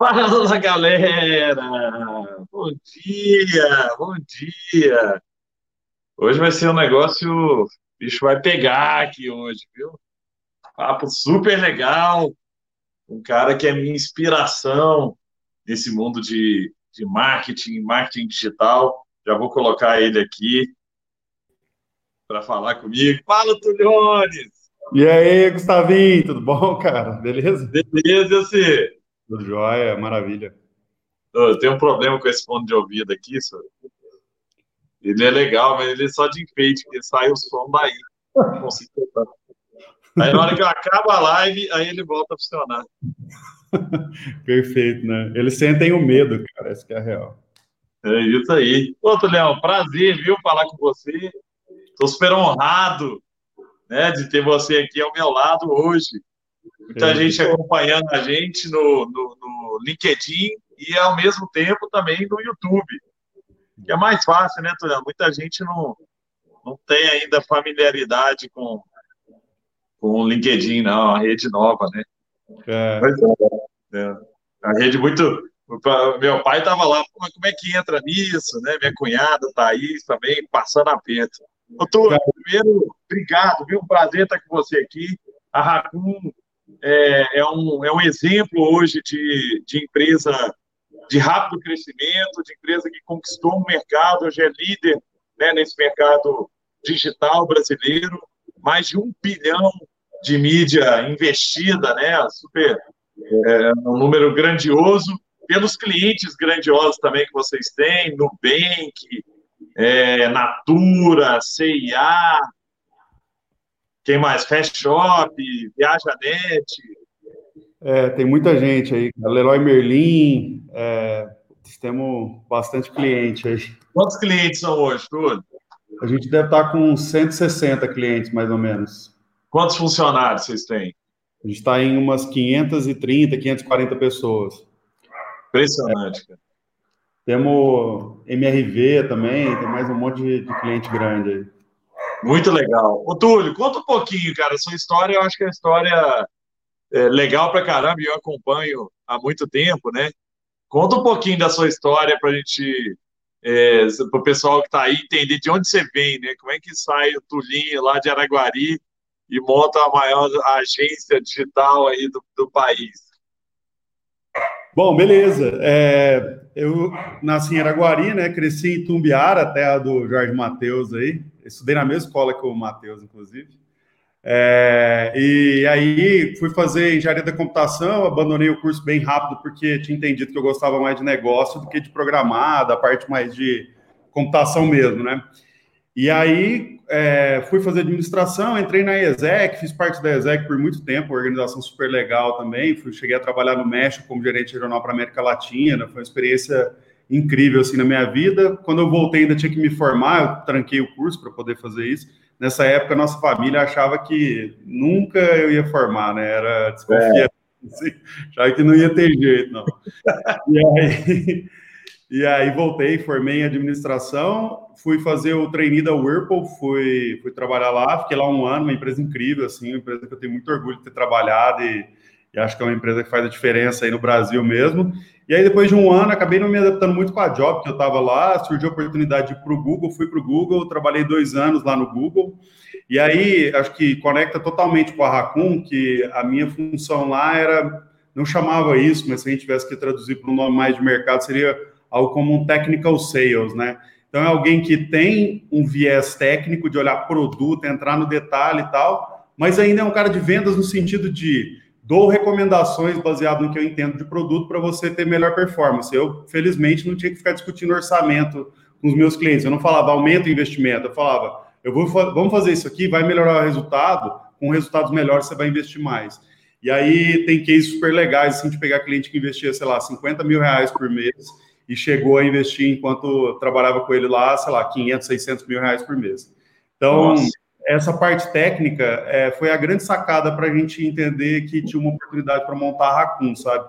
Fala, galera! Bom dia, bom dia! Hoje vai ser um negócio, o bicho vai pegar aqui hoje, viu? Papo super legal, um cara que é minha inspiração nesse mundo de, de marketing, marketing digital. Já vou colocar ele aqui para falar comigo. Fala, Tuliones! E aí, Gustavinho, tudo bom, cara? Beleza? Beleza, você? Tudo jóia, maravilha. Eu tenho um problema com esse fone de ouvido aqui, senhor. Ele é legal, mas ele é só de enfeite, porque sai o som daí. Não consigo Aí na hora que eu acabo a live, aí ele volta a funcionar. Perfeito, né? Eles sentem o medo, cara, essa que é a real. É isso aí. Outro Leão, prazer, viu, falar com você. Estou super honrado, né, de ter você aqui ao meu lado hoje. Muita é. gente acompanhando a gente no, no, no, LinkedIn e, ao mesmo tempo, também no YouTube. Que é mais fácil, né, Tuliano? Muita gente não, não tem ainda familiaridade com, com o LinkedIn, não, a rede nova, né? É. é. é. A rede muito. Meu pai estava lá, como é que entra nisso, né? Minha cunhada, Thaís, também, passando aperto. Doutor, primeiro, obrigado, viu? Um prazer estar com você aqui. A Racun é, é, um, é um exemplo hoje de, de empresa de rápido crescimento, de empresa que conquistou um mercado, hoje é líder né, nesse mercado digital brasileiro, mais de um bilhão de mídia investida, né, super, é, um número grandioso, pelos clientes grandiosos também que vocês têm, Nubank, é, Natura, CIA, quem mais? Fast Shop, ViajaNet. É, tem muita gente aí. Leroy Merlin, é, temos bastante cliente aí. Quantos clientes são hoje, tudo? A gente deve estar com 160 clientes, mais ou menos. Quantos funcionários vocês têm? A gente está em umas 530, 540 pessoas. Impressionante, cara. Temos MRV também, tem mais um monte de, de cliente grande aí. Muito legal. Ô, Túlio, conta um pouquinho, cara, sua história, eu acho que é uma história é, legal pra caramba e eu acompanho há muito tempo, né? Conta um pouquinho da sua história pra gente, é, pro pessoal que tá aí entender de onde você vem, né? Como é que sai o Tulinho lá de Araguari e monta a maior agência digital aí do, do país. Bom, beleza. É, eu nasci em Araguari, né? Cresci em Tumbiara, terra do Jorge Matheus aí. Estudei na mesma escola que o Matheus, inclusive. É, e aí fui fazer engenharia da computação, abandonei o curso bem rápido porque tinha entendido que eu gostava mais de negócio do que de programar, da parte mais de computação mesmo, né? E aí é, fui fazer administração, entrei na ESEC, fiz parte da ESEC por muito tempo, organização super legal também. Fui, cheguei a trabalhar no México como gerente regional para América Latina, foi uma experiência incrível assim na minha vida. Quando eu voltei ainda tinha que me formar, eu tranquei o curso para poder fazer isso. Nessa época nossa família achava que nunca eu ia formar, né? Era desconfiado, é. assim, achava que não ia ter jeito, não. e aí e aí voltei, formei em administração, fui fazer o trainee da Whirlpool, fui, fui trabalhar lá, fiquei lá um ano, uma empresa incrível, assim, uma empresa que eu tenho muito orgulho de ter trabalhado e, e acho que é uma empresa que faz a diferença aí no Brasil mesmo. E aí, depois de um ano, acabei não me adaptando muito com a job que eu estava lá, surgiu a oportunidade de ir para o Google, fui para o Google, trabalhei dois anos lá no Google, e aí acho que conecta totalmente com a Raccoon, que a minha função lá era, não chamava isso, mas se a gente tivesse que traduzir para um nome mais de mercado, seria algo como um technical sales, né? Então é alguém que tem um viés técnico de olhar produto, entrar no detalhe e tal, mas ainda é um cara de vendas no sentido de dou recomendações baseado no que eu entendo de produto para você ter melhor performance. Eu, felizmente, não tinha que ficar discutindo orçamento com os meus clientes. Eu não falava aumenta o investimento, eu falava eu vou vamos fazer isso aqui, vai melhorar o resultado, com resultados melhores você vai investir mais. E aí tem cases super legais assim de pegar cliente que investia, sei lá, 50 mil reais por mês e chegou a investir, enquanto trabalhava com ele lá, sei lá, 500, 600 mil reais por mês. Então, Nossa. Essa parte técnica é, foi a grande sacada para a gente entender que tinha uma oportunidade para montar a Raccoon, sabe?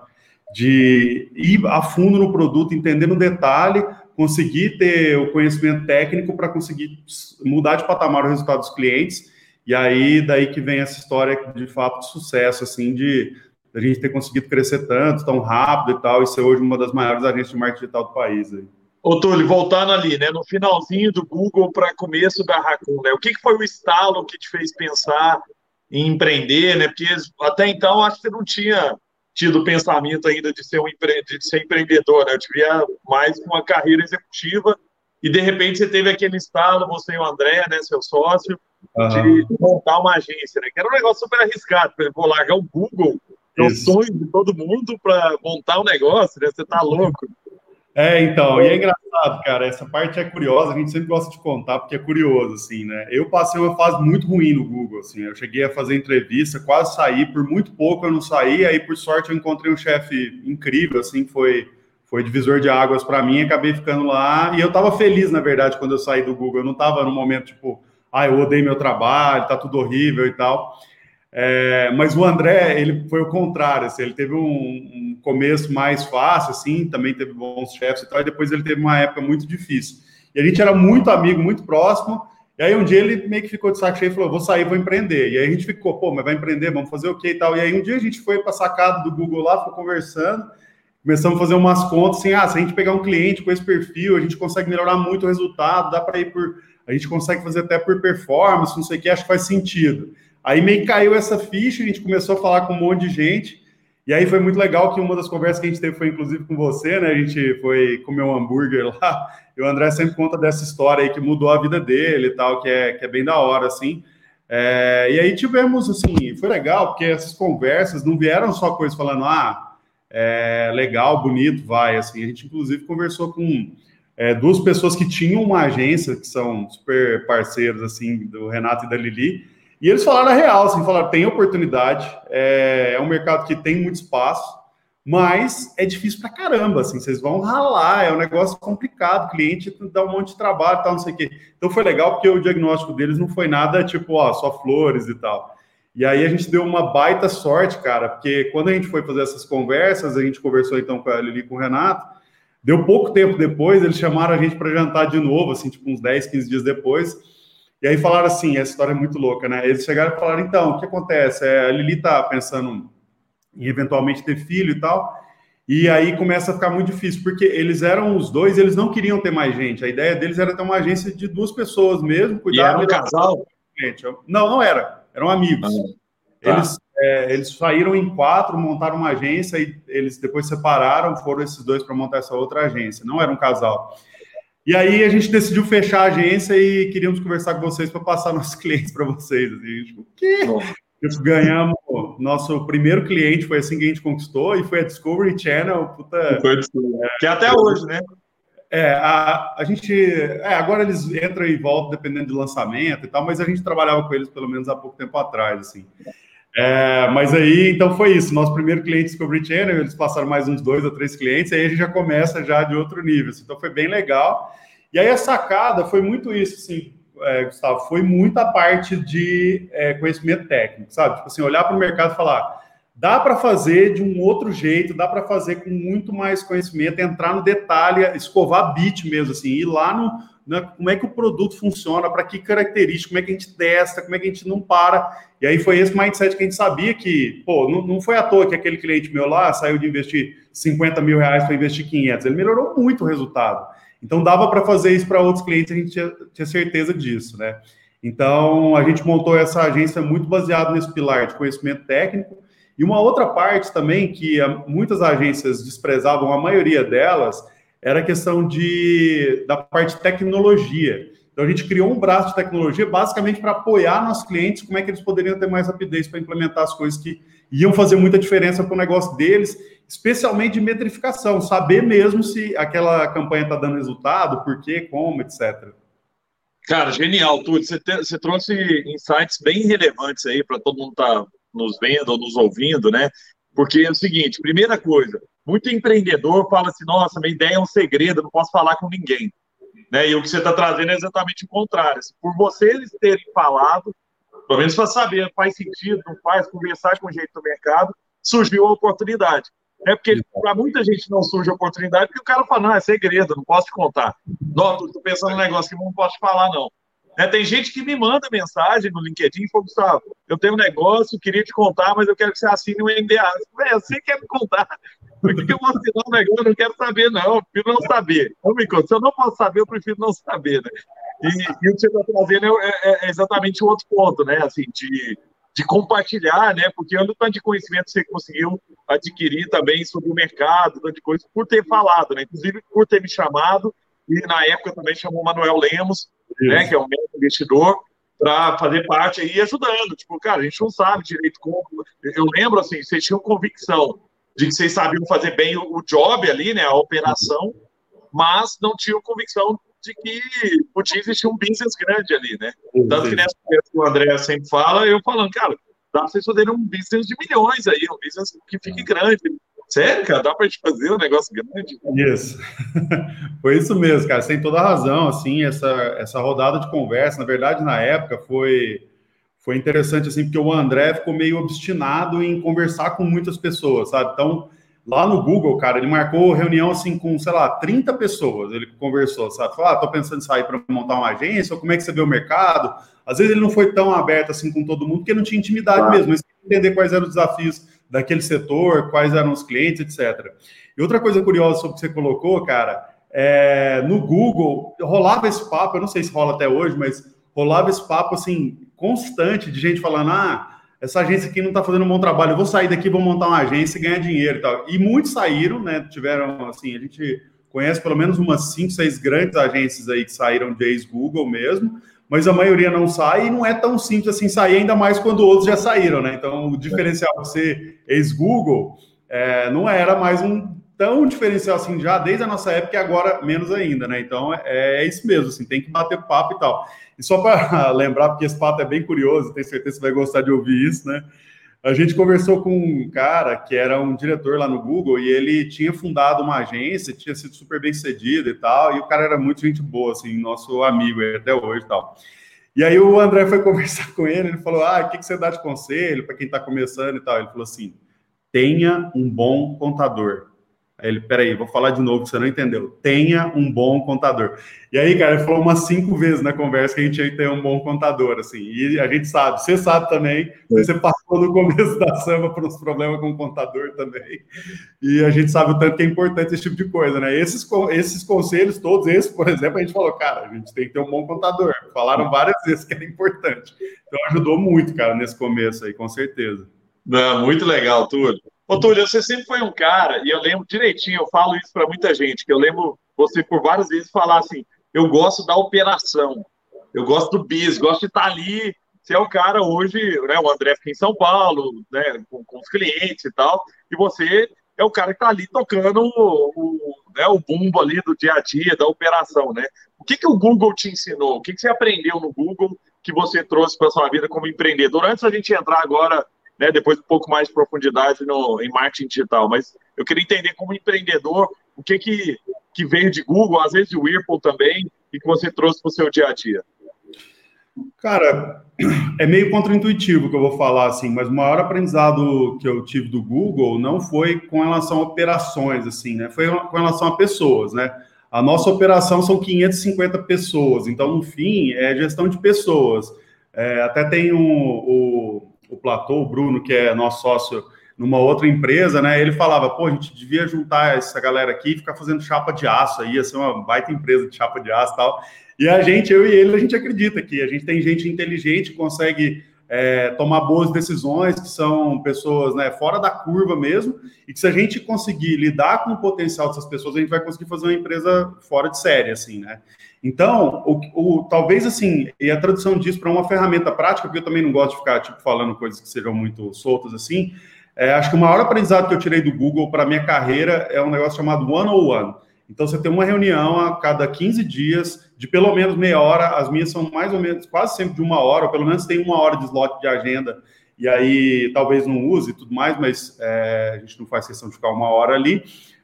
De ir a fundo no produto, entender no detalhe, conseguir ter o conhecimento técnico para conseguir mudar de patamar o resultado dos clientes. E aí, daí que vem essa história de fato de sucesso, assim, de da gente ter conseguido crescer tanto, tão rápido e tal, e ser hoje uma das maiores agências de marketing digital do país. Aí. Ô, Túlio, voltando ali, né, no finalzinho do Google para começo da Raccoon, né, o que, que foi o estalo que te fez pensar em empreender, né, porque até então acho que você não tinha tido o pensamento ainda de ser um empre... de ser empreendedor, né, eu tivia mais uma carreira executiva e de repente você teve aquele estalo, você e o André, né, seu sócio, uhum. de montar uma agência, né, que era um negócio super arriscado, vou largar o Google é o sonho de todo mundo para montar um negócio, né? Você tá louco. É, então, e é engraçado, cara, essa parte é curiosa, a gente sempre gosta de contar, porque é curioso, assim, né? Eu passei uma fase muito ruim no Google, assim, eu cheguei a fazer entrevista, quase saí, por muito pouco eu não saí, aí por sorte eu encontrei um chefe incrível, assim, foi, foi divisor de águas para mim, acabei ficando lá, e eu tava feliz, na verdade, quando eu saí do Google, eu não tava no momento, tipo, ah, eu odeio meu trabalho, tá tudo horrível e tal, é, mas o André, ele foi o contrário, assim, ele teve um, um, começo mais fácil, assim, também teve bons chefes e tal, e depois ele teve uma época muito difícil. E a gente era muito amigo, muito próximo, e aí um dia ele meio que ficou de saco cheio e falou, vou sair, vou empreender. E aí a gente ficou, pô, mas vai empreender, vamos fazer o quê e tal. E aí um dia a gente foi para sacada do Google lá, ficou conversando, começamos a fazer umas contas, assim, ah, se a gente pegar um cliente com esse perfil, a gente consegue melhorar muito o resultado, dá para ir por... A gente consegue fazer até por performance, não sei o que, acho que faz sentido. Aí meio caiu essa ficha, a gente começou a falar com um monte de gente. E aí foi muito legal que uma das conversas que a gente teve foi inclusive com você, né? A gente foi comer um hambúrguer lá. E o André sempre conta dessa história aí que mudou a vida dele e tal, que é, que é bem da hora, assim. É, e aí tivemos, assim, foi legal, porque essas conversas não vieram só coisas falando, ah, é legal, bonito, vai, assim. A gente, inclusive, conversou com é, duas pessoas que tinham uma agência, que são super parceiros, assim, do Renato e da Lili, e eles falaram a real, assim, falaram, tem oportunidade, é, é um mercado que tem muito espaço, mas é difícil pra caramba, assim, vocês vão ralar, é um negócio complicado, o cliente dá um monte de trabalho tal, não sei o quê. Então foi legal porque o diagnóstico deles não foi nada tipo, ó, só flores e tal. E aí a gente deu uma baita sorte, cara, porque quando a gente foi fazer essas conversas, a gente conversou então com a Lili com o Renato, deu pouco tempo depois, eles chamaram a gente para jantar de novo, assim, tipo uns 10, 15 dias depois, e aí falaram assim, essa história é muito louca, né? Eles chegaram e falaram, então, o que acontece? É, a Lili tá pensando em eventualmente ter filho e tal, e aí começa a ficar muito difícil, porque eles eram os dois, eles não queriam ter mais gente. A ideia deles era ter uma agência de duas pessoas mesmo, cuidar... E era um casal? Não, não era. Eram amigos. Ah, tá. Eles, é, eles saíram em quatro, montaram uma agência e eles depois separaram, foram esses dois para montar essa outra agência. Não era um casal. E aí a gente decidiu fechar a agência e queríamos conversar com vocês para passar nossos clientes para vocês. Assim, a gente, o quê? Ganhamos nosso primeiro cliente, foi assim que a gente conquistou, e foi a Discovery Channel. Puta, foi, é, que é até hoje, né? É, a, a gente. É, agora eles entram e voltam dependendo do lançamento e tal, mas a gente trabalhava com eles pelo menos há pouco tempo atrás, assim. É, mas aí, então foi isso. Nosso primeiro cliente Discovery Channel, eles passaram mais uns dois ou três clientes, aí a gente já começa já de outro nível. Assim, então foi bem legal. E aí a sacada foi muito isso, assim, é, Gustavo, foi muita parte de é, conhecimento técnico, sabe? Tipo assim, olhar para o mercado e falar, dá para fazer de um outro jeito, dá para fazer com muito mais conhecimento, entrar no detalhe, escovar bit mesmo, assim, ir lá no, né, como é que o produto funciona, para que característica, como é que a gente testa, como é que a gente não para. E aí foi esse mindset que a gente sabia que, pô, não, não foi à toa que aquele cliente meu lá saiu de investir 50 mil reais para investir 500, ele melhorou muito o resultado. Então dava para fazer isso para outros clientes, a gente tinha, tinha certeza disso, né? Então a gente montou essa agência muito baseado nesse pilar de conhecimento técnico. E uma outra parte também que muitas agências desprezavam, a maioria delas, era a questão de, da parte de tecnologia. Então, a gente criou um braço de tecnologia basicamente para apoiar nossos clientes, como é que eles poderiam ter mais rapidez para implementar as coisas que iam fazer muita diferença para o negócio deles, especialmente de metrificação, saber mesmo se aquela campanha está dando resultado, por quê, como, etc. Cara, genial, Túlio. Você, te, você trouxe insights bem relevantes aí para todo mundo estar tá nos vendo ou nos ouvindo, né? Porque é o seguinte, primeira coisa, muito empreendedor fala assim, nossa, minha ideia é um segredo, não posso falar com ninguém. Né? E o que você está trazendo é exatamente o contrário. Por vocês terem falado, pelo menos para saber, faz sentido, não faz, conversar com o jeito do mercado, surgiu a oportunidade. É porque para muita gente não surge a oportunidade, porque o cara fala, não, é segredo, não posso te contar. Não, estou pensando num negócio que não posso te falar, não. Né, tem gente que me manda mensagem no LinkedIn e fala, Gustavo, eu tenho um negócio, queria te contar, mas eu quero que você assine um NDA. Véi, você quer me contar? Por que eu vou assinar um negócio? Eu não quero saber, não. Eu prefiro não saber. Não me conta. Se eu não posso saber, eu prefiro não saber, né? E, e o que você está trazendo é, é, é, exatamente o outro ponto, né? Assim, de, de compartilhar, né? Porque olha o tanto de conhecimento que você conseguiu adquirir também sobre o mercado, tanto de coisa, por ter falado, né? Inclusive por ter me chamado, e na época também chamou o Manuel Lemos, né? Que é um investidor, para fazer parte aí ajudando. Tipo, cara, a gente não sabe direito como. Eu lembro, assim, vocês tinham convicção de que vocês sabiam fazer bem o, o job ali, né? A operação, mas não tinham convicção de que podia existir um business grande ali, né? Tanto que nessa que o André sempre fala, eu falando, cara, dá pra vocês fazerem um business de milhões aí, um business que fique grande. Sério, cara, dá pra gente fazer um negócio grande? Isso. foi isso mesmo, cara, você tem toda a razão, assim, essa, essa rodada de conversa, na verdade, na época, foi, foi interessante, assim, porque o André ficou meio obstinado em conversar com muitas pessoas, sabe? Então, Lá no Google, cara, ele marcou reunião assim com, sei lá, 30 pessoas. Ele conversou, sabe? Falou, ah, tô pensando em sair para montar uma agência, ou como é que você vê o mercado. Às vezes ele não foi tão aberto assim com todo mundo, porque não tinha intimidade mesmo, mas entender quais eram os desafios daquele setor, quais eram os clientes, etc. E outra coisa curiosa sobre o que você colocou, cara, é, no Google rolava esse papo, eu não sei se rola até hoje, mas rolava esse papo assim constante de gente falando, ah, essa agência aqui não está fazendo um bom trabalho, eu vou sair daqui, vou montar uma agência e ganhar dinheiro e tal. E muitos saíram, né? Tiveram, assim, a gente conhece pelo menos umas 5, 6 grandes agências aí que saíram de ex-Google mesmo, mas a maioria não sai e não é tão simples assim sair, ainda mais quando outros já saíram, né? Então, o diferencial ser ex-Google é, não era mais um tão diferencial assim já desde a nossa época e agora menos ainda, né? Então, é, é isso mesmo, assim, tem que bater papo e tal. E só para lembrar, porque esse fato é bem curioso, tenho certeza que você vai gostar de ouvir isso, né? A gente conversou com um cara que era um diretor lá no Google e ele tinha fundado uma agência, tinha sido super bem sucedido e tal, e o cara era muito gente boa, assim, nosso amigo até hoje e tal. E aí o André foi conversar com ele, ele falou: Ah, o que, que você dá de conselho para quem está começando e tal? Ele falou assim: tenha um bom contador. Aí ele, peraí, vou falar de novo você não entendeu. Tenha um bom contador. E aí, cara, ele falou umas cinco vezes na conversa que a gente ter um bom contador, assim. E a gente sabe, você sabe também, você passou no começo da samba por uns problemas com o contador também. E a gente sabe o tanto que é importante esse tipo de coisa, né? Esses, esses conselhos todos, esse, por exemplo, a gente falou, cara, a gente tem que ter um bom contador. Falaram várias vezes que era importante. Então ajudou muito, cara, nesse começo aí, com certeza. Não, muito legal, Túlio. Ô, Túlio, você sempre foi um cara, e eu lembro direitinho, eu falo isso para muita gente, que eu lembro você por várias vezes falar assim: eu gosto da operação, eu gosto do bis, gosto de estar ali. Você é o cara hoje, né? O André fica em São Paulo, né? Com, com os clientes e tal, e você é o cara que está ali tocando o, o, né, o bumbo ali do dia a dia, da operação, né? O que, que o Google te ensinou? O que, que você aprendeu no Google que você trouxe para sua vida como empreendedor? Antes da gente entrar agora né, depois um pouco mais de profundidade no, em marketing digital. Mas eu queria entender como empreendedor o que, que, que veio de Google, às vezes de Whirlpool também, e que você trouxe para o seu dia a dia. Cara, é meio contraintuitivo que eu vou falar assim, mas o maior aprendizado que eu tive do Google não foi com relação a operações, assim, né? Foi com relação a pessoas, né? A nossa operação são 550 pessoas, então, no fim, é gestão de pessoas. É, até tem um, o, o Platô, o Bruno, que é nosso sócio numa outra empresa, né? Ele falava, pô, a gente devia juntar essa galera aqui e ficar fazendo chapa de aço aí, ia ser uma baita empresa de chapa de aço e tal. E a gente, eu e ele, a gente acredita que a gente tem gente inteligente, consegue é, tomar boas decisões, que são pessoas né, fora da curva mesmo, e que se a gente conseguir lidar com o potencial dessas pessoas, a gente vai conseguir fazer uma empresa fora de série, assim, né? Então, o, o, talvez assim, e a tradução disso para uma ferramenta prática, porque eu também não gosto de ficar tipo, falando coisas que sejam muito soltas assim. É, acho que o maior aprendizado que eu tirei do Google para minha carreira é um negócio chamado One on One. Então, você tem uma reunião a cada 15 dias, de pelo menos meia hora. As minhas são mais ou menos, quase sempre de uma hora, ou pelo menos tem uma hora de slot de agenda. E aí, talvez não use e tudo mais, mas é, a gente não faz questão de ficar uma hora ali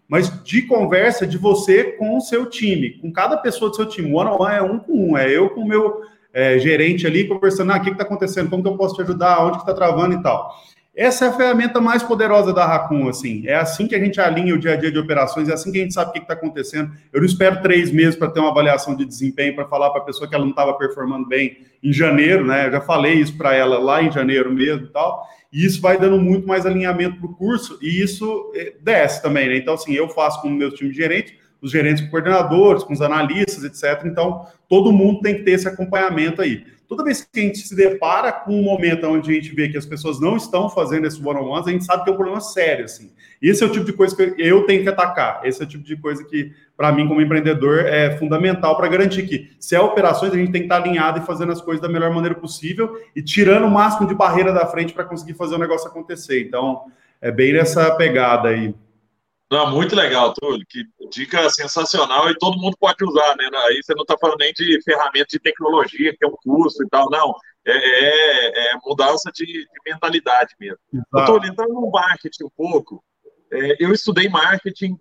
mas de conversa de você com o seu time, com cada pessoa do seu time. One on one é um com um, é eu com o meu é, gerente ali conversando, ah, o que está acontecendo, como que eu posso te ajudar, onde que está travando e tal. Essa é a ferramenta mais poderosa da Raccoon, assim. É assim que a gente alinha o dia a dia de operações, é assim que a gente sabe o que está acontecendo. Eu não espero três meses para ter uma avaliação de desempenho, para falar para a pessoa que ela não estava performando bem em janeiro, né? Eu já falei isso para ela lá em janeiro mesmo e tal. E isso vai dando muito mais alinhamento para o curso, e isso eh, desce também, né? Então, assim, eu faço com o meu time de gerente, os gerentes com coordenadores, com os analistas, etc. Então, todo mundo tem que ter esse acompanhamento aí. Toda vez que a gente se depara com um momento onde a gente vê que as pessoas não estão fazendo esse one-on-ones, a gente sabe que é um problema sério, assim. Esse é o tipo de coisa que eu tenho que atacar. Esse é o tipo de coisa que, para mim, como empreendedor, é fundamental para garantir que, se é operações, a gente tem que estar alinhado e fazendo as coisas da melhor maneira possível e tirando o máximo de barreira da frente para conseguir fazer o negócio acontecer. Então, é bem nessa pegada aí. Não, muito legal, Túlio. Que dica sensacional e todo mundo pode usar, né? Aí você não está falando nem de ferramentas de tecnologia, que é um curso e tal, não. É, é, é mudança de, de, mentalidade mesmo. Túlio, entrando no marketing um pouco, é, eu estudei marketing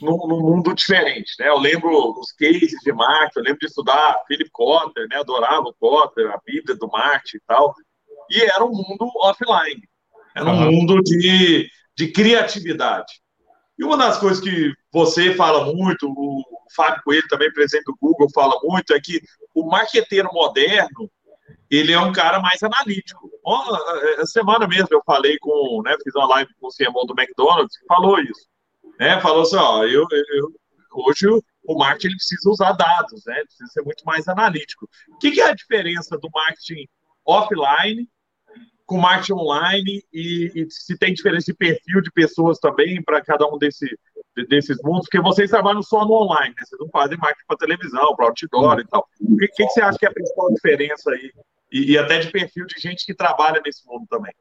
num, num, mundo diferente, né? Eu lembro os cases de marketing, eu lembro de estudar Philip Kotler, né? Adorava o Kotler, a Bíblia do marketing e tal. E era um mundo offline. Era um uhum. mundo de, de criatividade. E uma das coisas que você fala muito, o Fábio Coelho também, presidente do Google, fala muito, é que o marqueteiro moderno, ele é um cara mais analítico. Essa semana mesmo eu falei com, né, fiz uma live com o CMO do McDonald's, que falou isso. Né, falou assim, ó, eu, eu hoje o marketing precisa usar dados, né, precisa ser muito mais analítico. O que, que é a diferença do marketing offline com marketing online e, e, se tem diferença de perfil de pessoas também para cada um desse, desses mundos, porque vocês trabalham só no online, né? vocês não fazem marketing para televisão, para outdoor e tal. O que, que, você acha que é a principal diferença aí? E, e, até de perfil de gente que trabalha nesse mundo também.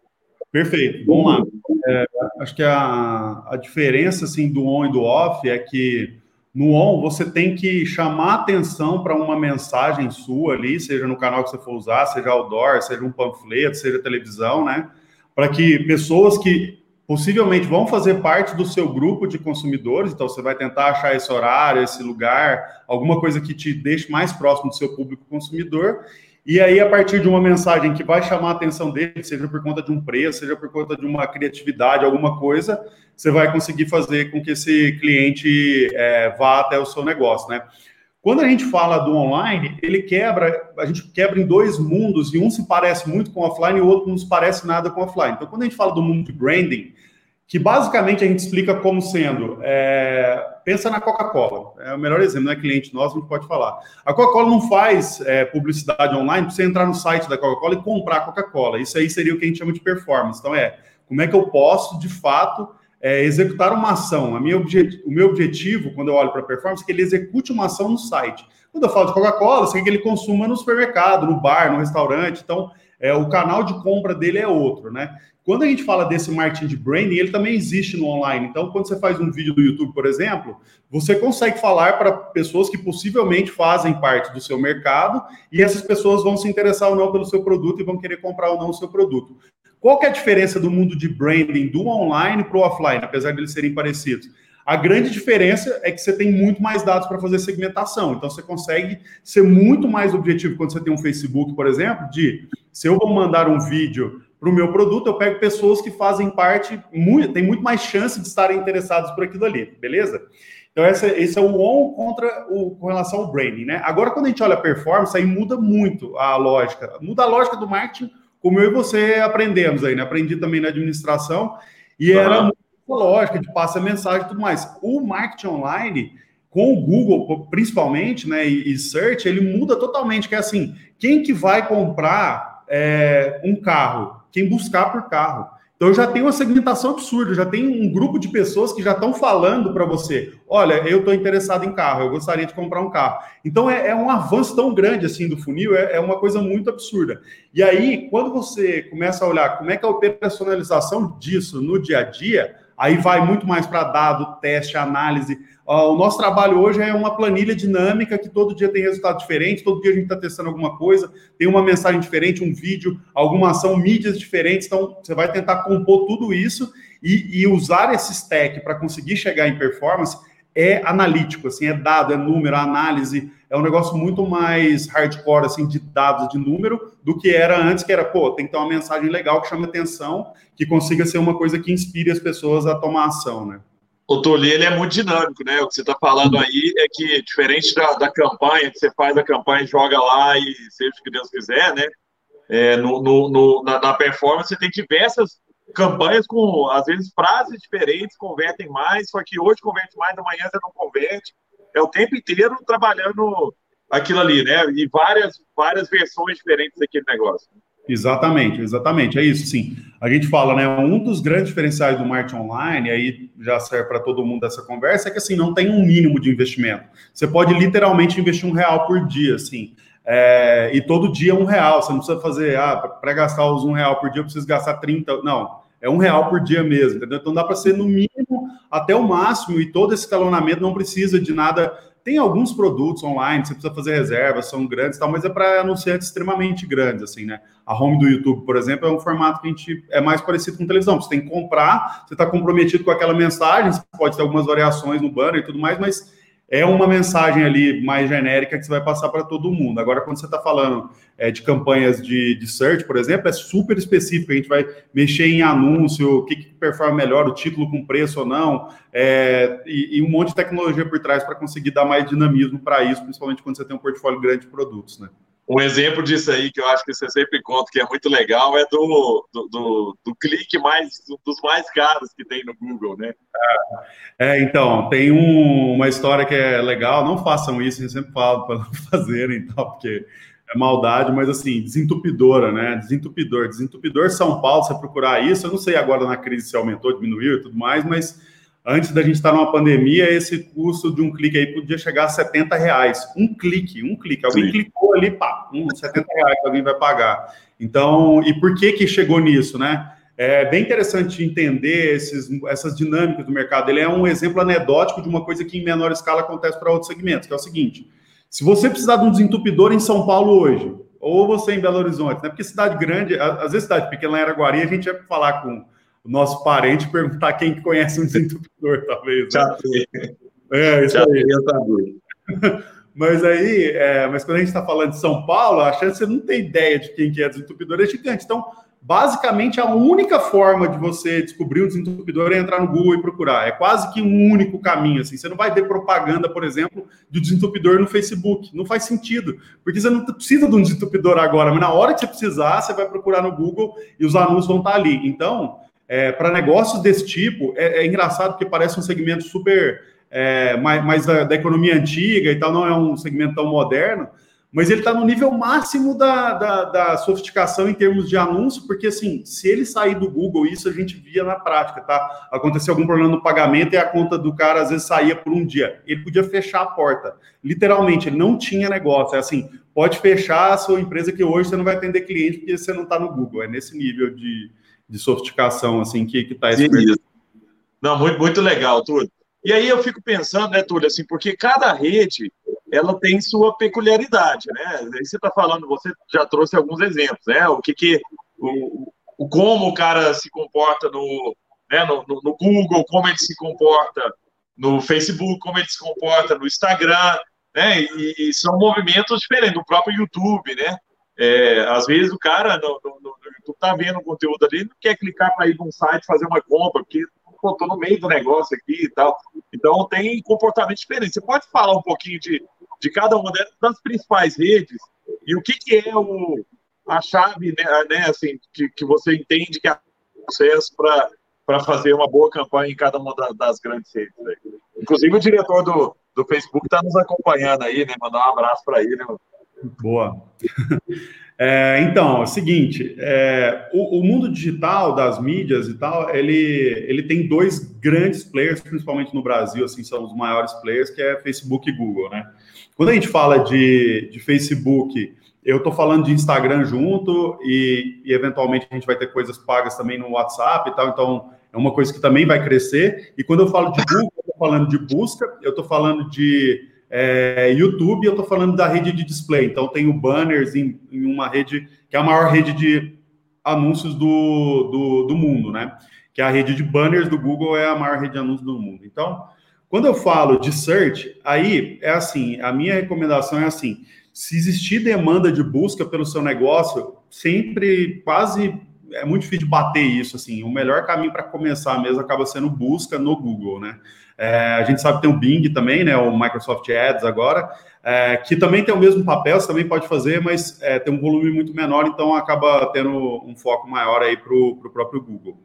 Perfeito, vamos lá. É, acho que a, a diferença assim, do on e do off é que no on, você tem que chamar atenção para uma mensagem sua ali, seja no canal que você for usar, seja outdoor, seja um panfleto, seja televisão, né? Para que pessoas que possivelmente vão fazer parte do seu grupo de consumidores, então você vai tentar achar esse horário, esse lugar, alguma coisa que te deixe mais próximo do seu público consumidor, e aí, a partir de uma mensagem que vai chamar a atenção dele, seja por conta de um preço, seja por conta de uma criatividade, alguma coisa, você vai conseguir fazer com que esse cliente é, vá até o seu negócio, né? Quando a gente fala do online, ele quebra, a gente quebra em dois mundos, e um se parece muito com offline e o outro não se parece nada com offline. Então, quando a gente fala do mundo de branding, que basicamente a gente explica como sendo, é, pensa na Coca-Cola, é o melhor exemplo, não é cliente nosso, a gente pode falar. A Coca-Cola não faz é, publicidade online para você entrar no site da Coca-Cola e comprar Coca-Cola. Isso aí seria o que a gente chama de performance. Então é, como é que eu posso, de fato, é, executar uma ação? A minha o meu objetivo, quando eu olho para performance, é que ele execute uma ação no site. Quando eu falo de Coca-Cola, você quer que ele consuma no supermercado, no bar, no restaurante. Então, é, o canal de compra dele é outro, né? Quando a gente fala desse marketing de branding, ele também existe no online. Então, quando você faz um vídeo do YouTube, por exemplo, você consegue falar para pessoas que possivelmente fazem parte do seu mercado e essas pessoas vão se interessar ou não pelo seu produto e vão querer comprar ou não o seu produto. Qual que é a diferença do mundo de branding do online para o offline, apesar de eles serem parecidos? A grande diferença é que você tem muito mais dados para fazer segmentação. Então, você consegue ser muito mais objetivo quando você tem um Facebook, por exemplo, de se eu vou mandar um vídeo para o meu produto, eu pego pessoas que fazem parte, muito, tem muito mais chance de estarem interessados por aquilo ali, beleza? Então, essa, esse é o on contra o, com relação ao branding, né? Agora, quando a gente olha a performance, aí muda muito a lógica. Muda a lógica do marketing, como eu e você aprendemos aí, né? Aprendi também na administração, e era muito lógica de passa mensagem e tudo mais. O marketing online, com o Google, principalmente, né, e, e search, ele muda totalmente, que é assim, quem que vai comprar é, um carro? Quem buscar por carro. Então já tenho uma segmentação absurda, já tem um grupo de pessoas que já estão falando para você: olha, eu estou interessado em carro, eu gostaria de comprar um carro. Então é, é um avanço tão grande assim do funil, é, é, uma coisa muito absurda. E aí, quando você começa a olhar como é que é a operacionalização disso no dia a dia, aí vai muito mais para dado, teste, análise. Uh, o nosso trabalho hoje é uma planilha dinâmica que todo dia tem resultado diferente, todo dia a gente está testando alguma coisa, tem uma mensagem diferente, um vídeo, alguma ação, mídias diferentes. Então, você vai tentar compor tudo isso e, e usar esse stack para conseguir chegar em performance é analítico, assim, é dado, é número, análise, é um negócio muito mais hardcore, assim, de dados, de número, do que era antes, que era, pô, tem que ter uma mensagem legal que chame atenção, que consiga ser uma coisa que inspire as pessoas a tomar ação, né? O Tolhi, ele é muito dinâmico, né? O que você está falando aí é que, diferente da, da campanha, que você faz a campanha, joga lá e seja o que Deus quiser, né? É, no, no, no na, na, performance, você tem diversas campanhas com, às vezes, frases diferentes, convertem mais, só que hoje converte mais, amanhã você não converte. É o tempo inteiro trabalhando aquilo ali, né? E várias, várias versões diferentes daquele negócio. Exatamente, exatamente. É isso, sim. A gente fala, né? Um dos grandes diferenciais do marketing online, aí já serve para todo mundo essa conversa, é que assim, não tem um mínimo de investimento. Você pode literalmente investir um real por dia, assim. É, e todo dia um real. Você não precisa fazer, ah, para gastar os um real por dia, eu preciso gastar 30. Não, é um real por dia mesmo, entendeu? Então dá para ser no mínimo até o máximo, e todo esse escalonamento não precisa de nada tem alguns produtos online, você precisa fazer reservas, são grandes, tal, mas é para anunciantes extremamente grandes, assim, né? A home do YouTube, por exemplo, é um formato que a gente é mais parecido com televisão. Você tem que comprar, você está comprometido com aquela mensagem, pode ter algumas variações no banner e tudo mais, mas é uma mensagem ali mais genérica que você vai passar para todo mundo. Agora, quando você está falando é, de campanhas de, de search, por exemplo, é super específico. A gente vai mexer em anúncio, o que, que performa melhor, o título com preço ou não, é, e, e, um monte de tecnologia por trás para conseguir dar mais dinamismo para isso, principalmente quando você tem um portfólio grande de produtos, né? Um exemplo disso aí que eu acho que você sempre conta que é muito legal é do, do, do, do clique mais dos mais caros que tem no Google, né? É, então, tem um, uma história que é legal, não façam isso, eu sempre falo para não fazerem, então, porque é maldade, mas assim, desentupidora, né? Desentupidor, desentupidor São Paulo, você procurar isso, eu não sei agora na crise se aumentou, diminuiu e tudo mais, mas Antes da gente estar numa pandemia, esse custo de um clique aí podia chegar a 70 reais. Um clique, um clique. Alguém Sim. clicou ali, pá, um, 70 reais que alguém vai pagar. Então, e por que que chegou nisso, né? É bem interessante entender esses, essas dinâmicas do mercado. Ele é um exemplo anedótico de uma coisa que em menor escala acontece para outros segmentos, que é o seguinte: se você precisar de um desentupidor em São Paulo hoje, ou você em Belo Horizonte, né? Porque cidade grande, às vezes cidade pequena, em Araguari, a gente vai falar com o nosso parente perguntar quem que conhece um desentupidor, talvez. Né? Já sei. É, isso Já aí. Mas aí, é, mas quando a gente está falando de São Paulo, a chance você não tem ideia de quem que é desentupidor é gigante. Então, basicamente, a única forma de você descobrir um desentupidor é entrar no Google e procurar. É quase que um único caminho. Assim, você não vai ver propaganda, por exemplo, de desentupidor no Facebook. Não faz sentido, porque você não precisa de um desentupidor agora, mas na hora que você precisar, você vai procurar no Google e os anúncios vão estar ali. Então, é, para negócios desse tipo, é, é, engraçado porque parece um segmento super é, mais, mais da, da, economia antiga e tal, não é um segmento tão moderno, mas ele está no nível máximo da, da, da, sofisticação em termos de anúncio, porque assim, se ele sair do Google, isso a gente via na prática, tá? Aconteceu algum problema no pagamento e a conta do cara às vezes saía por um dia. Ele podia fechar a porta. Literalmente, ele não tinha negócio. É assim, pode fechar a sua empresa que hoje você não vai atender cliente porque você não está no Google. É nesse nível de, de sofisticação assim que está Não, muito, muito legal, Túlio. E aí eu fico pensando, né, Túlio, assim, porque cada rede ela tem sua peculiaridade, né? Aí você está falando, você já trouxe alguns exemplos, né? O que que o, o como o cara se comporta no, né, no, no, no Google, como ele se comporta no Facebook, como ele se comporta no Instagram, né? E, e são movimentos diferentes, do próprio YouTube, né? É, às vezes o cara no, no, no YouTube tá vendo o conteúdo ali, não quer clicar para ir num site fazer uma compra, porque tô no meio do negócio aqui e tal. Então tem comportamento diferente. Você pode falar um pouquinho de, de cada uma das principais redes e o que, que é o, a chave, né, né assim, que, que você entende que é o processo para fazer uma boa campanha em cada uma das grandes redes. Né? Inclusive o diretor do, do Facebook está nos acompanhando aí, né? Mandar um abraço para ele. Boa. É, então, é o seguinte, é, o, o, mundo digital das mídias e tal, ele, ele tem dois grandes players, principalmente no Brasil, assim, são os maiores players, que é Facebook e Google, né? Quando a gente fala de, de Facebook, eu estou falando de Instagram junto e, e, eventualmente a gente vai ter coisas pagas também no WhatsApp e tal, então é uma coisa que também vai crescer. E quando eu falo de Google, eu estou falando de busca, eu estou falando de é, YouTube, eu estou falando da rede de display. Então, tenho banners em, em, uma rede que é a maior rede de anúncios do, do, do, mundo, né? Que é a rede de banners do Google é a maior rede de anúncios do mundo. Então, Quando eu falo de search, aí é assim, a minha recomendação é assim, se existir demanda de busca pelo seu negócio, sempre quase é muito difícil de bater isso, assim, o melhor caminho para começar mesmo acaba sendo busca no Google, né? É, a gente sabe que tem o Bing também, né? O Microsoft Ads agora, é, que também tem o mesmo papel, você também pode fazer, mas é, tem um volume muito menor, então acaba tendo um foco maior aí para o próprio Google.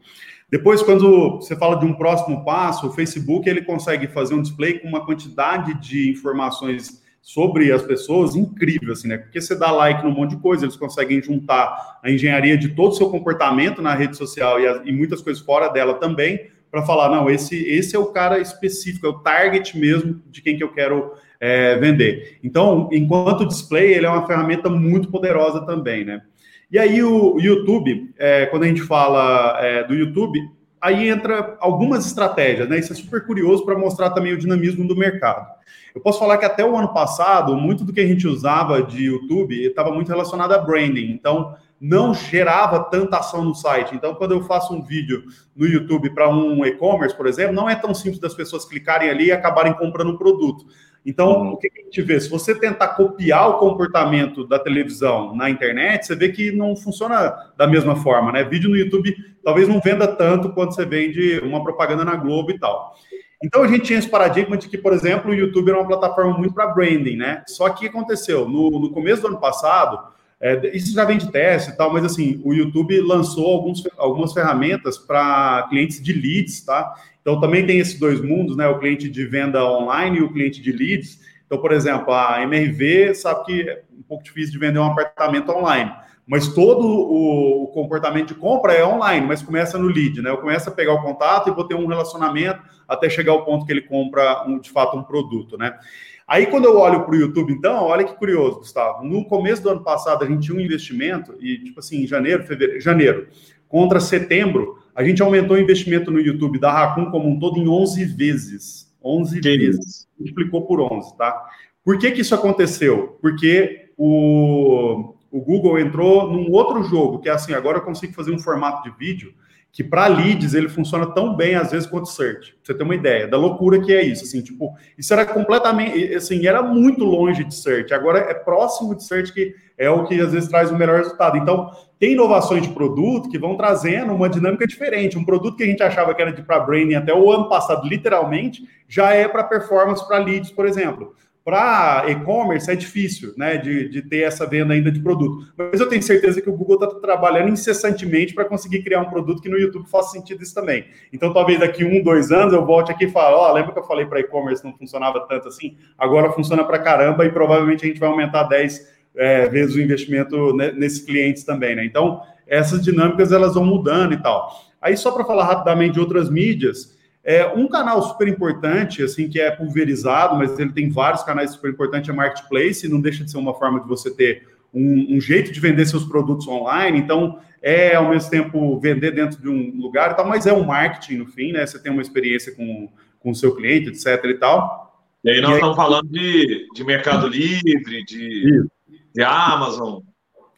Depois, quando você fala de um próximo passo, o Facebook ele consegue fazer um display com uma quantidade de informações sobre as pessoas incrível, assim, né? Porque você dá like num monte de coisa, eles conseguem juntar a engenharia de todo o seu comportamento na rede social e, e muitas coisas fora dela também, para falar, não, esse, esse é o cara específico, é o target mesmo de quem que eu quero é, vender. Então, enquanto display, ele é uma ferramenta muito poderosa também, né? E aí o YouTube, é, quando a gente fala é, do YouTube, aí entra algumas estratégias, né? Isso é super curioso para mostrar também o dinamismo do mercado. Eu posso falar que até o ano passado, muito do que a gente usava de YouTube estava muito relacionado a branding. Então, não gerava tanta ação no site. Então, quando eu faço um vídeo no YouTube para um e-commerce, por exemplo, não é tão simples das pessoas clicarem ali e acabarem comprando um produto. Então, uhum. o que a gente vê? Se você tentar copiar o comportamento da televisão na internet, você vê que não funciona da mesma forma, né? Vídeo no YouTube talvez não venda tanto quanto você vende uma propaganda na Globo e tal. Então, a gente tinha esse paradigma de que, por exemplo, o YouTube era uma plataforma muito para branding, né? Só que aconteceu? No, no começo do ano passado, é, isso já vem de teste e tal, mas assim, o YouTube lançou alguns, algumas ferramentas para clientes de leads, tá? Então também tem esses dois mundos, né? O cliente de venda online e o cliente de leads. Então, por exemplo, a MRV sabe que é um pouco difícil de vender um apartamento online, mas todo o, comportamento de compra é online, mas começa no lead, né? Eu começo a pegar o contato e vou ter um relacionamento até chegar ao ponto que ele compra um, de fato um produto, né? Aí, quando eu olho para o YouTube, então, olha que curioso, Gustavo. No começo do ano passado, a gente tinha um investimento, e, tipo assim, em janeiro, fevereiro, janeiro, contra setembro, a gente aumentou o investimento no YouTube da Raccoon como um todo em 11 vezes. 11 que vezes. Multiplicou por 11, tá? Por que que isso aconteceu? Porque o, o Google entrou num outro jogo, que é assim, agora eu consigo fazer um formato de vídeo que para leads ele funciona tão bem às vezes quanto search. Pra você ter uma ideia da loucura que é isso, assim, tipo, isso era completamente, assim, era muito longe de search. Agora é próximo de search que é o que às vezes traz o melhor resultado. Então, tem inovações de produto que vão trazendo uma dinâmica diferente. Um produto que a gente achava que era de para branding até o ano passado, literalmente, já é para performance para leads, por exemplo. Para e-commerce é difícil, né, de, de ter essa venda ainda de produto. Mas eu tenho certeza que o Google está trabalhando incessantemente para conseguir criar um produto que no YouTube faça sentido isso também. Então, talvez daqui um, dois anos eu volte aqui e fale, ó, oh, lembra que eu falei para e-commerce não funcionava tanto assim? Agora funciona para caramba e provavelmente a gente vai aumentar 10 é, vezes o investimento nesses clientes também, né? Então, essas dinâmicas elas vão mudando e tal. Aí, só para falar rapidamente de outras mídias, é, um canal super importante, assim, que é pulverizado, mas ele tem vários canais super importantes, é Marketplace, não deixa de ser uma forma de você ter um, um, jeito de vender seus produtos online, então é ao mesmo tempo vender dentro de um lugar e tal, mas é um marketing no fim, né? Você tem uma experiência com, com o seu cliente, etc. e tal. E aí nós e aí... estamos falando de, de Mercado Livre, de, de Amazon.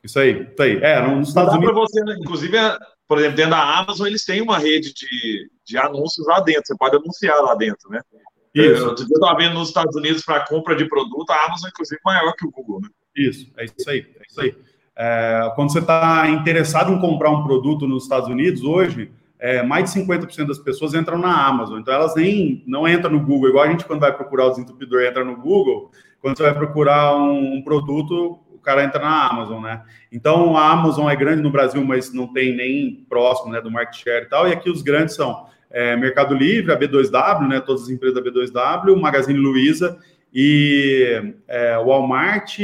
Isso aí, isso aí. É, nos Estados Unidos. Você, né? inclusive, por exemplo, dentro da Amazon, eles têm uma rede de, de anúncios lá dentro. Você pode anunciar lá dentro, né? Isso. Eu estava vendo nos Estados Unidos para compra de produto, a Amazon, inclusive, maior que o Google, né? Isso, é isso aí, é isso aí. É, quando você está interessado em comprar um produto nos Estados Unidos, hoje, é, mais de 50% das pessoas entram na Amazon. Então, elas nem não entram no Google, igual a gente, quando vai procurar o desentupidor, entra no Google. Quando você vai procurar um, um produto, o cara entra na Amazon, né? Então a Amazon é grande no Brasil, mas não tem nem próximo, né, do market share e tal. E aqui os grandes são é, Mercado Livre, a B2W, né, todas as empresas da B2W, Magazine Luiza e é, Walmart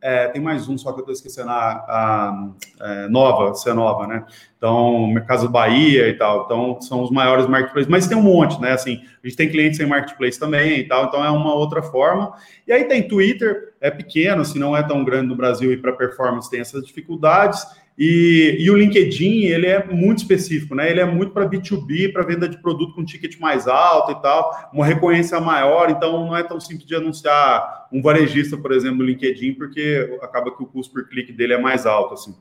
é, tem mais um, só que eu estou esquecendo, a, a, a é, Nova, se é Nova, né? Então, Mercado Bahia e tal. Então, são os maiores marketplaces. Mas tem um monte, né? Assim, a gente tem clientes em marketplace também e tal. Então, é uma outra forma. E aí tem Twitter, é pequeno, assim, não é tão grande no Brasil e para performance tem essas dificuldades. E, e, o LinkedIn, ele é muito específico, né? Ele é muito para B2B, para venda de produto com ticket mais alto e tal, uma recorrência maior, então não é tão simples de anunciar um varejista, por exemplo, no LinkedIn, porque acaba que o custo por clique dele é mais alto, assim.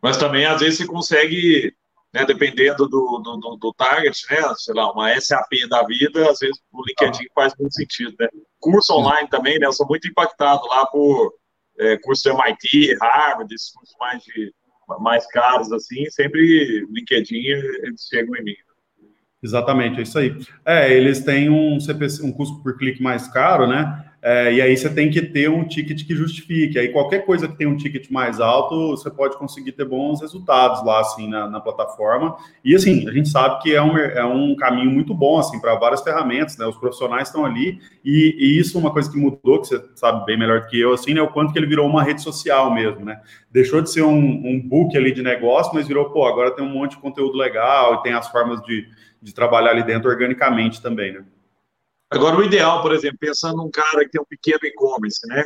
Mas também, às vezes, você consegue né, dependendo do, do, do, target, né, sei lá, uma SAP da vida, às vezes o LinkedIn ah. faz muito sentido, né. Curso online também, né, eu sou muito impactado lá por é, curso de MIT, Harvard, esses cursos mais, de, mais caros, assim, sempre LinkedIn, eles chegam em mim. Exatamente, é isso aí. É, eles têm um, CPC, um custo por clique mais caro, né? É, e aí você tem que ter um ticket que justifique. Aí qualquer coisa que tem um ticket mais alto, você pode conseguir ter bons resultados lá, assim, na, na plataforma. E assim, a gente sabe que é um, é um caminho muito bom, assim, para várias ferramentas, né? Os profissionais estão ali, e, e, isso é uma coisa que mudou, que você sabe bem melhor do que eu, assim, né? O quanto que ele virou uma rede social mesmo, né? Deixou de ser um, um book ali de negócio, mas virou, pô, agora tem um monte de conteúdo legal e tem as formas de, de trabalhar ali dentro organicamente também, né? Agora, o ideal, por exemplo, pensando num cara que tem um pequeno e-commerce, né?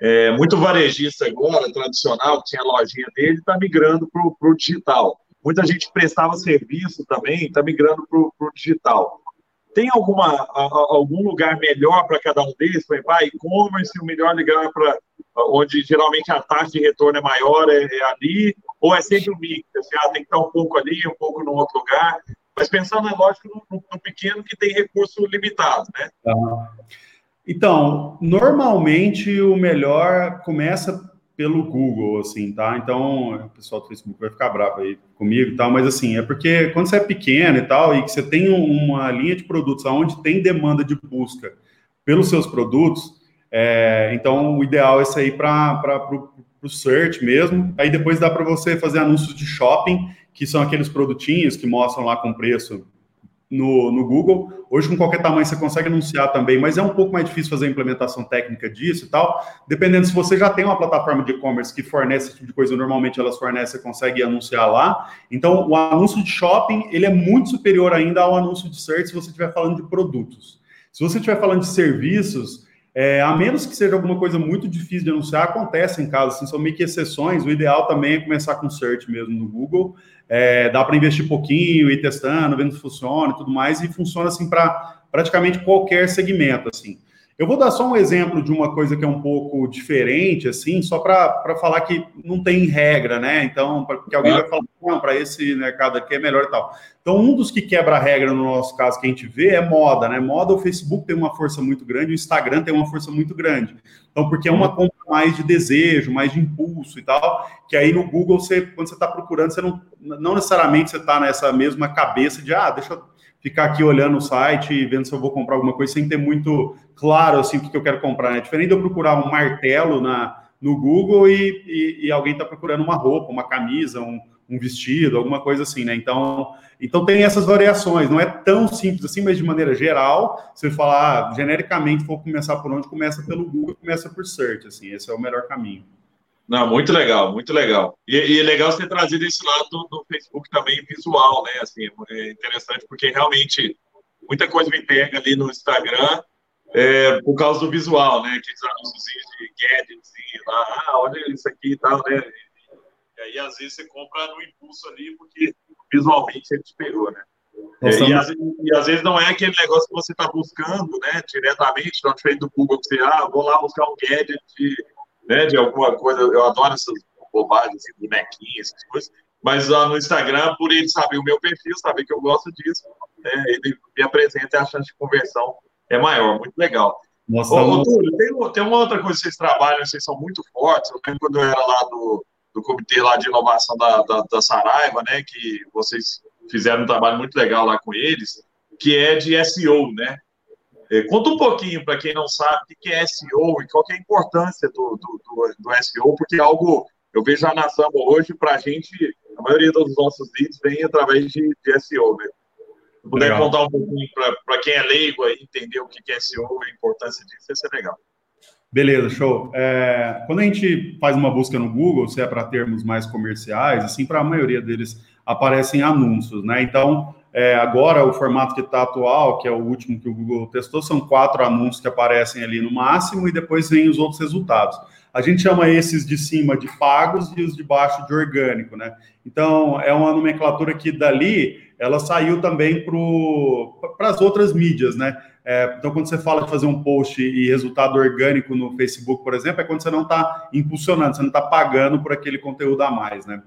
É, muito varejista agora, tradicional, tinha a lojinha dele, está migrando para o digital. Muita gente prestava serviço também, está migrando para o digital. Tem alguma, a, algum lugar melhor para cada um deles? Por exemplo, ah, e-commerce, o melhor lugar para onde geralmente a taxa de retorno é maior é, é ali, ou é sempre o mix? Assim, ah, tem que estar um pouco ali, um pouco no outro lugar. Mas pensando, é lógico, no, no pequeno que tem recurso limitado, né? Tá. Então, normalmente o melhor começa pelo Google, assim, tá? Então, o pessoal do Facebook vai ficar bravo aí comigo e tal, mas assim, é porque quando você é pequeno e tal, e que você tem uma linha de produtos onde tem demanda de busca pelos seus produtos, é, então o ideal é sair para o search mesmo, aí depois dá para você fazer anúncios de shopping que são aqueles produtinhos que mostram lá com preço no, no Google. Hoje, com qualquer tamanho, você consegue anunciar também, mas é um pouco mais difícil fazer a implementação técnica disso e tal. Dependendo se você já tem uma plataforma de e-commerce que fornece esse tipo de coisa, normalmente elas fornecem, você consegue anunciar lá. Então, o anúncio de shopping, ele é muito superior ainda ao anúncio de search se você estiver falando de produtos. Se você estiver falando de serviços, é, a menos que seja alguma coisa muito difícil de anunciar, acontece em casos, assim, são meio que exceções. O ideal também é começar com search mesmo no Google. É, dá para investir pouquinho, ir testando, vendo se funciona e tudo mais, e funciona assim para praticamente qualquer segmento, assim. Eu vou dar só um exemplo de uma coisa que é um pouco diferente, assim, só para falar que não tem regra, né? Então, porque alguém vai falar, não, para esse mercado aqui é melhor e tal. Então, um dos que quebra a regra no nosso caso que a gente vê é moda, né? Moda, o Facebook tem uma força muito grande, o Instagram tem uma força muito grande. Então, porque é uma compra mais de desejo, mais de impulso e tal, que aí no Google, você, quando você está procurando, você não, não necessariamente você está nessa mesma cabeça de, ah, deixa eu ficar aqui olhando o site e vendo se eu vou comprar alguma coisa sem ter muito claro assim o que eu quero comprar. É diferente de eu procurar um martelo na, no Google e, e, e alguém está procurando uma roupa, uma camisa, um, um, vestido, alguma coisa assim, né? Então, então tem essas variações. Não é tão simples assim, mas de maneira geral, se eu falar ah, genericamente, vou começar por onde começa pelo Google, começa por search, assim, esse é o melhor caminho. Não, muito legal, muito legal. E, e é legal você trazido esse lado do, do, Facebook também visual, né? Assim, é interessante porque realmente muita coisa me pega ali no Instagram é, por causa do visual, né? Aqueles anúncios de gadgets e lá, ah, olha isso aqui e tal, né? E, e aí às vezes você compra no impulso ali porque visualmente ele te pegou, né? É, e, às, e, às, vezes não é aquele negócio que você está buscando, né, diretamente, não diferente do Google, que você, ah, vou lá buscar um gadget de né, de alguma coisa. Eu adoro essas bobagens, assim, bonequinhos, essas coisas. Mas lá no Instagram, por ele saber o meu perfil, saber que eu gosto disso, né, ele me apresenta e a chance de conversão é maior. Muito legal. Nossa, Ô, Túlio, tem, tem, uma outra coisa que vocês trabalham, vocês são muito fortes. Eu lembro quando eu era lá do, do comitê lá de inovação da, da, da Saraiva, né, que vocês fizeram um trabalho muito legal lá com eles, que é de SEO, né? É, conta um pouquinho para quem não sabe o que é SEO e qual é a importância do, do, do, do SEO, porque é algo, eu vejo a nação hoje, para a gente, a maioria dos nossos leads vem através de, de SEO, né? Se puder legal. contar um pouquinho para quem é leigo aí, entender o que é SEO e a importância disso, ia ser legal. Beleza, show. É, quando a gente faz uma busca no Google, se é para termos mais comerciais, assim, para a maioria deles aparecem anúncios, né? Então, é, agora, o formato que está atual, que é o último que o Google testou, são quatro anúncios que aparecem ali no máximo e depois vem os outros resultados. A gente chama esses de cima de pagos e os de baixo de orgânico, né? Então, é uma nomenclatura que dali ela saiu também para as outras mídias, né? É, então, quando você fala de fazer um post e resultado orgânico no Facebook, por exemplo, é quando você não está impulsionando, você não está pagando por aquele conteúdo a mais, né?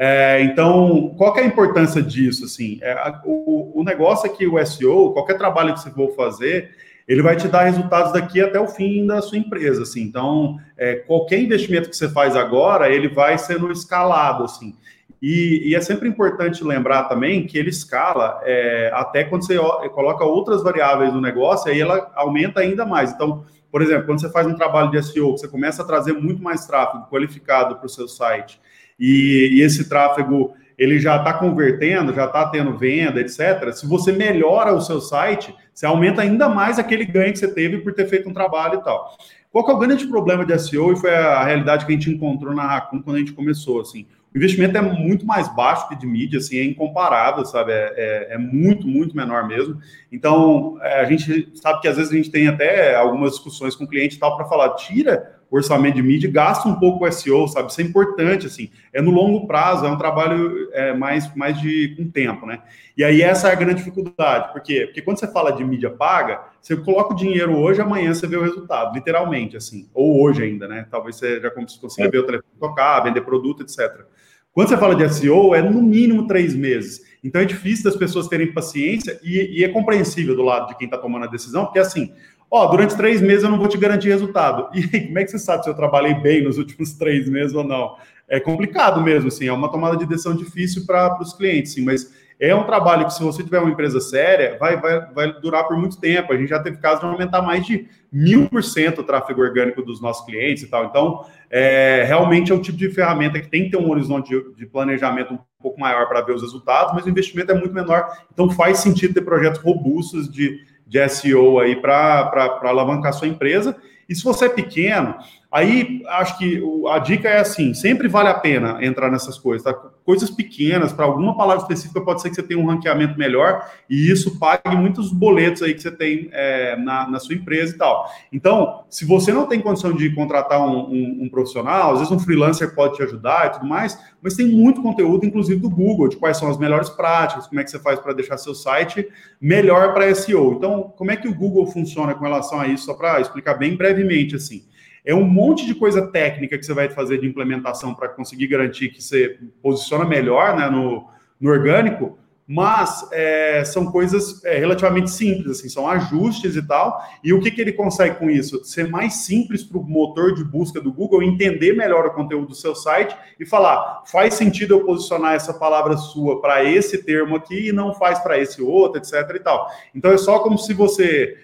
É, então, qual é a importância disso? Assim, é, o, o negócio é que o SEO, qualquer trabalho que você for fazer, ele vai te dar resultados daqui até o fim da sua empresa, assim. Então, é, qualquer investimento que você faz agora, ele vai sendo escalado, assim. E, e é sempre importante lembrar também que ele escala é, até quando você coloca outras variáveis no negócio, aí ela aumenta ainda mais. Então, por exemplo, quando você faz um trabalho de SEO, você começa a trazer muito mais tráfego qualificado para o seu site, e, e esse tráfego ele já está convertendo, já está tendo venda, etc. Se você melhora o seu site, você aumenta ainda mais aquele ganho que você teve por ter feito um trabalho e tal. Qual que é o grande problema de SEO e foi a realidade que a gente encontrou na Raccoon quando a gente começou, assim? O investimento é muito mais baixo que de mídia, assim, é incomparável, sabe? É, é, é muito, muito menor mesmo. Então, é, a gente sabe que às vezes a gente tem até algumas discussões com o cliente e tal para falar, tira orçamento de mídia, gasta um pouco o SEO, sabe? Isso é importante, assim. É no longo prazo, é um trabalho é, mais, mais de com tempo, né? E aí essa é a grande dificuldade. Por quê? Porque quando você fala de mídia paga, você coloca o dinheiro hoje, amanhã você vê o resultado, literalmente, assim. Ou hoje ainda, né? Talvez você já consiga é. ver o telefone tocar, vender produto, etc. Quando você fala de SEO, é no mínimo três meses. Então é difícil das pessoas terem paciência e, e é compreensível do lado de quem está tomando a decisão, porque assim, ó, durante três meses eu não vou te garantir resultado. E aí, como é que você sabe se eu trabalhei bem nos últimos três meses ou não? É complicado mesmo, assim, é uma tomada de decisão difícil para os clientes, sim, mas é um trabalho que, se você tiver uma empresa séria, vai, vai, vai durar por muito tempo. A gente já teve casos de aumentar mais de mil por cento o tráfego orgânico dos nossos clientes e tal. Então, é, realmente é o tipo de ferramenta que tem que ter um horizonte de, de planejamento um pouco maior para ver os resultados, mas o investimento é muito menor. Então, faz sentido ter projetos robustos de, de SEO aí para alavancar sua empresa. E se você é pequeno, Aí acho que a dica é assim: sempre vale a pena entrar nessas coisas, tá? Coisas pequenas, para alguma palavra específica, pode ser que você tenha um ranqueamento melhor e isso pague muitos boletos aí que você tem é, na, na, sua empresa e tal. Então, se você não tem condição de contratar um, um, um, profissional, às vezes um freelancer pode te ajudar e tudo mais, mas tem muito conteúdo, inclusive do Google, de quais são as melhores práticas, como é que você faz para deixar seu site melhor para SEO. Então, como é que o Google funciona com relação a isso? Só para explicar bem brevemente assim. É um monte de coisa técnica que você vai fazer de implementação para conseguir garantir que você posiciona melhor né, no, no orgânico, mas é, são coisas é, relativamente simples, assim, são ajustes e tal. E o que, que ele consegue com isso? Ser mais simples para o motor de busca do Google entender melhor o conteúdo do seu site e falar: faz sentido eu posicionar essa palavra sua para esse termo aqui e não faz para esse outro, etc. e tal. Então é só como se você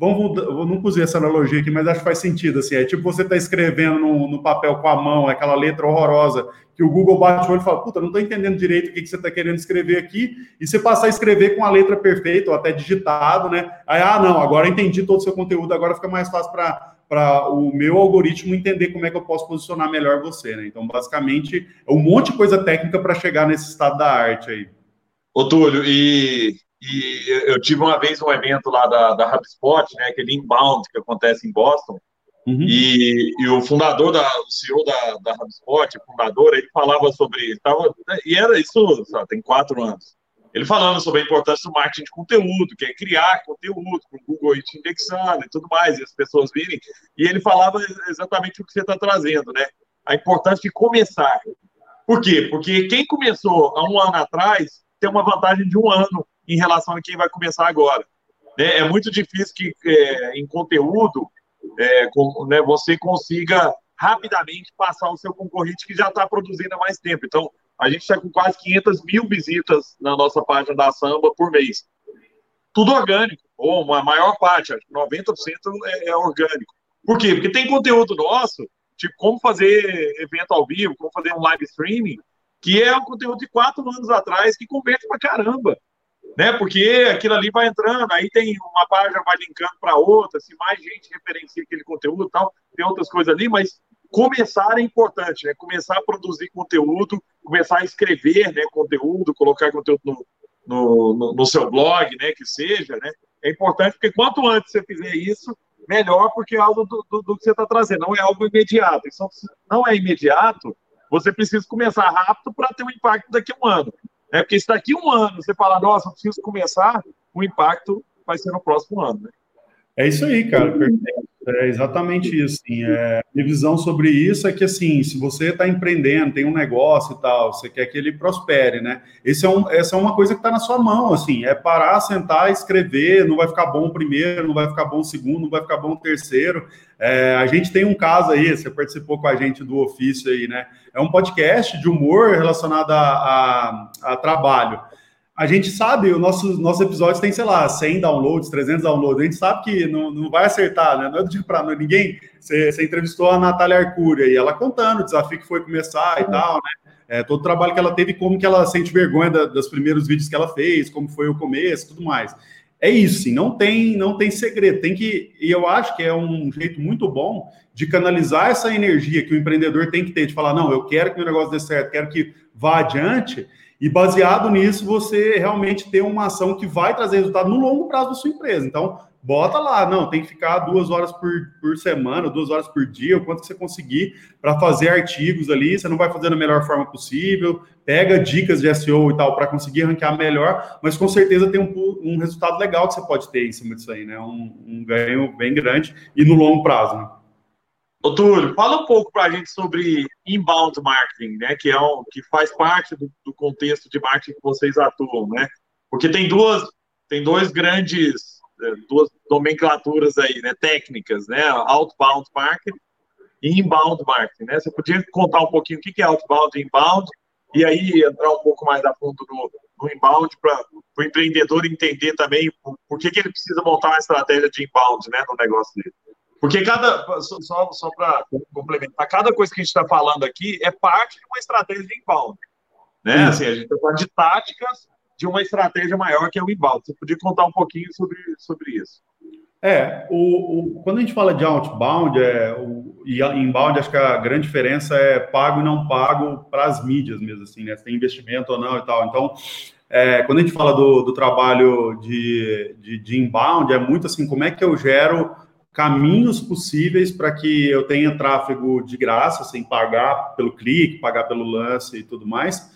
Vamos, nunca usei essa analogia aqui, mas acho que faz sentido. Assim, é tipo você está escrevendo no, no, papel com a mão, aquela letra horrorosa, que o Google bate o olho e fala: Puta, não estou entendendo direito o que, que você está querendo escrever aqui. E você passar a escrever com a letra perfeita, ou até digitado, né? Aí, ah, não, agora entendi todo o seu conteúdo, agora fica mais fácil para o meu algoritmo entender como é que eu posso posicionar melhor você, né? Então, basicamente, é um monte de coisa técnica para chegar nesse estado da arte aí. Ô, Túlio, e e eu tive uma vez um evento lá da, da HubSpot, né, aquele inbound que acontece em Boston, uhum. e, e, o fundador, da, o CEO da, da HubSpot, o fundador, ele falava sobre, tava, e era isso, sabe, tem quatro anos, ele falando sobre a importância do marketing de conteúdo, que é criar conteúdo, com o Google te indexando e tudo mais, e as pessoas virem, e ele falava exatamente o que você está trazendo, né, a importância de começar. Por quê? Porque quem começou há um ano atrás tem uma vantagem de um ano em relação a quem vai começar agora. Né? É muito difícil que é, em conteúdo é, com, né, você consiga rapidamente passar o seu concorrente que já está produzindo há mais tempo. Então, a gente está com quase 500 mil visitas na nossa página da Samba por mês. Tudo orgânico, ou uma maior parte, acho que 90% é, é orgânico. Por quê? Porque tem conteúdo nosso, tipo como fazer evento ao vivo, como fazer um live streaming, que é um conteúdo de quatro anos atrás que converte pra caramba né? Porque aquilo ali vai entrando, aí tem uma página vai linkando para outra, se mais gente referencia aquele conteúdo e tal, tem outras coisas ali, mas começar é importante, né? Começar a produzir conteúdo, começar a escrever, né, conteúdo, colocar conteúdo no, no, no, no seu blog, né, que seja, né? É importante porque quanto antes você fizer isso, melhor, porque é algo do, do, do que você está trazendo, não é algo imediato. Então, não é imediato, você precisa começar rápido para ter um impacto daqui a um ano. É porque se daqui um ano você falar, nossa, preciso começar, o impacto vai ser no próximo ano. Né? É isso aí, cara. Perfeito. É exatamente isso. Assim, é, minha visão sobre isso é que, assim, se você está empreendendo, tem um negócio e tal, você quer que ele prospere, né? Esse é um, essa é uma coisa que está na sua mão, assim, é parar, sentar, escrever, não vai ficar bom o primeiro, não vai ficar bom o segundo, não vai ficar bom o terceiro. É, a gente tem um caso aí, você participou com a gente do ofício aí, né? É um podcast de humor relacionado a, a, a trabalho a gente sabe, os nossos, nossos episódios têm, sei lá, 100 downloads, 300 downloads, a gente sabe que não, não vai acertar, né? Não é do dia para ninguém. Você, você, entrevistou a Natália Arcúria e ela contando o desafio que foi começar e uhum. tal, né? É, todo o trabalho que ela teve, como que ela sente vergonha da, dos primeiros vídeos que ela fez, como foi o começo, tudo mais. É isso, sim, não tem, não tem segredo. Tem que, e eu acho que é um jeito muito bom de canalizar essa energia que o empreendedor tem que ter, de falar, não, eu quero que o negócio dê certo, quero que vá adiante e baseado nisso, você realmente ter uma ação que vai trazer resultado no longo prazo da sua empresa. Então, bota lá, não, tem que ficar duas horas por, por semana, duas horas por dia, o quanto você conseguir para fazer artigos ali, você não vai fazer da melhor forma possível, pega dicas de SEO e tal para conseguir ranquear melhor, mas com certeza tem um, um resultado legal que você pode ter em cima disso aí, né? Um, um ganho bem grande e no longo prazo, né? Ô, Túlio, fala um pouco para a gente sobre inbound marketing, né? Que, é um, que faz parte do, do, contexto de marketing que vocês atuam, né? Porque tem duas, tem dois grandes, é, duas nomenclaturas aí, né? Técnicas, né? Outbound marketing e inbound marketing, né? Você podia contar um pouquinho o que é outbound e inbound e aí entrar um pouco mais a fundo no, no inbound para o empreendedor entender também por, por que, que ele precisa montar uma estratégia de inbound, né? No negócio dele. Porque cada, só, só para complementar, cada coisa que a gente está falando aqui é parte de uma estratégia de inbound. Né? Assim, a gente está falando de táticas de uma estratégia maior que é o inbound. Você podia contar um pouquinho sobre, sobre isso? É, o, o, quando a gente fala de outbound é, o, e inbound, acho que a grande diferença é pago e não pago para as mídias mesmo, assim, né? Se tem investimento ou não e tal. Então, é, quando a gente fala do, do trabalho de, de, de inbound, é muito assim, como é que eu gero caminhos possíveis para que eu tenha tráfego de graça, sem pagar pelo clique, pagar pelo lance e tudo mais,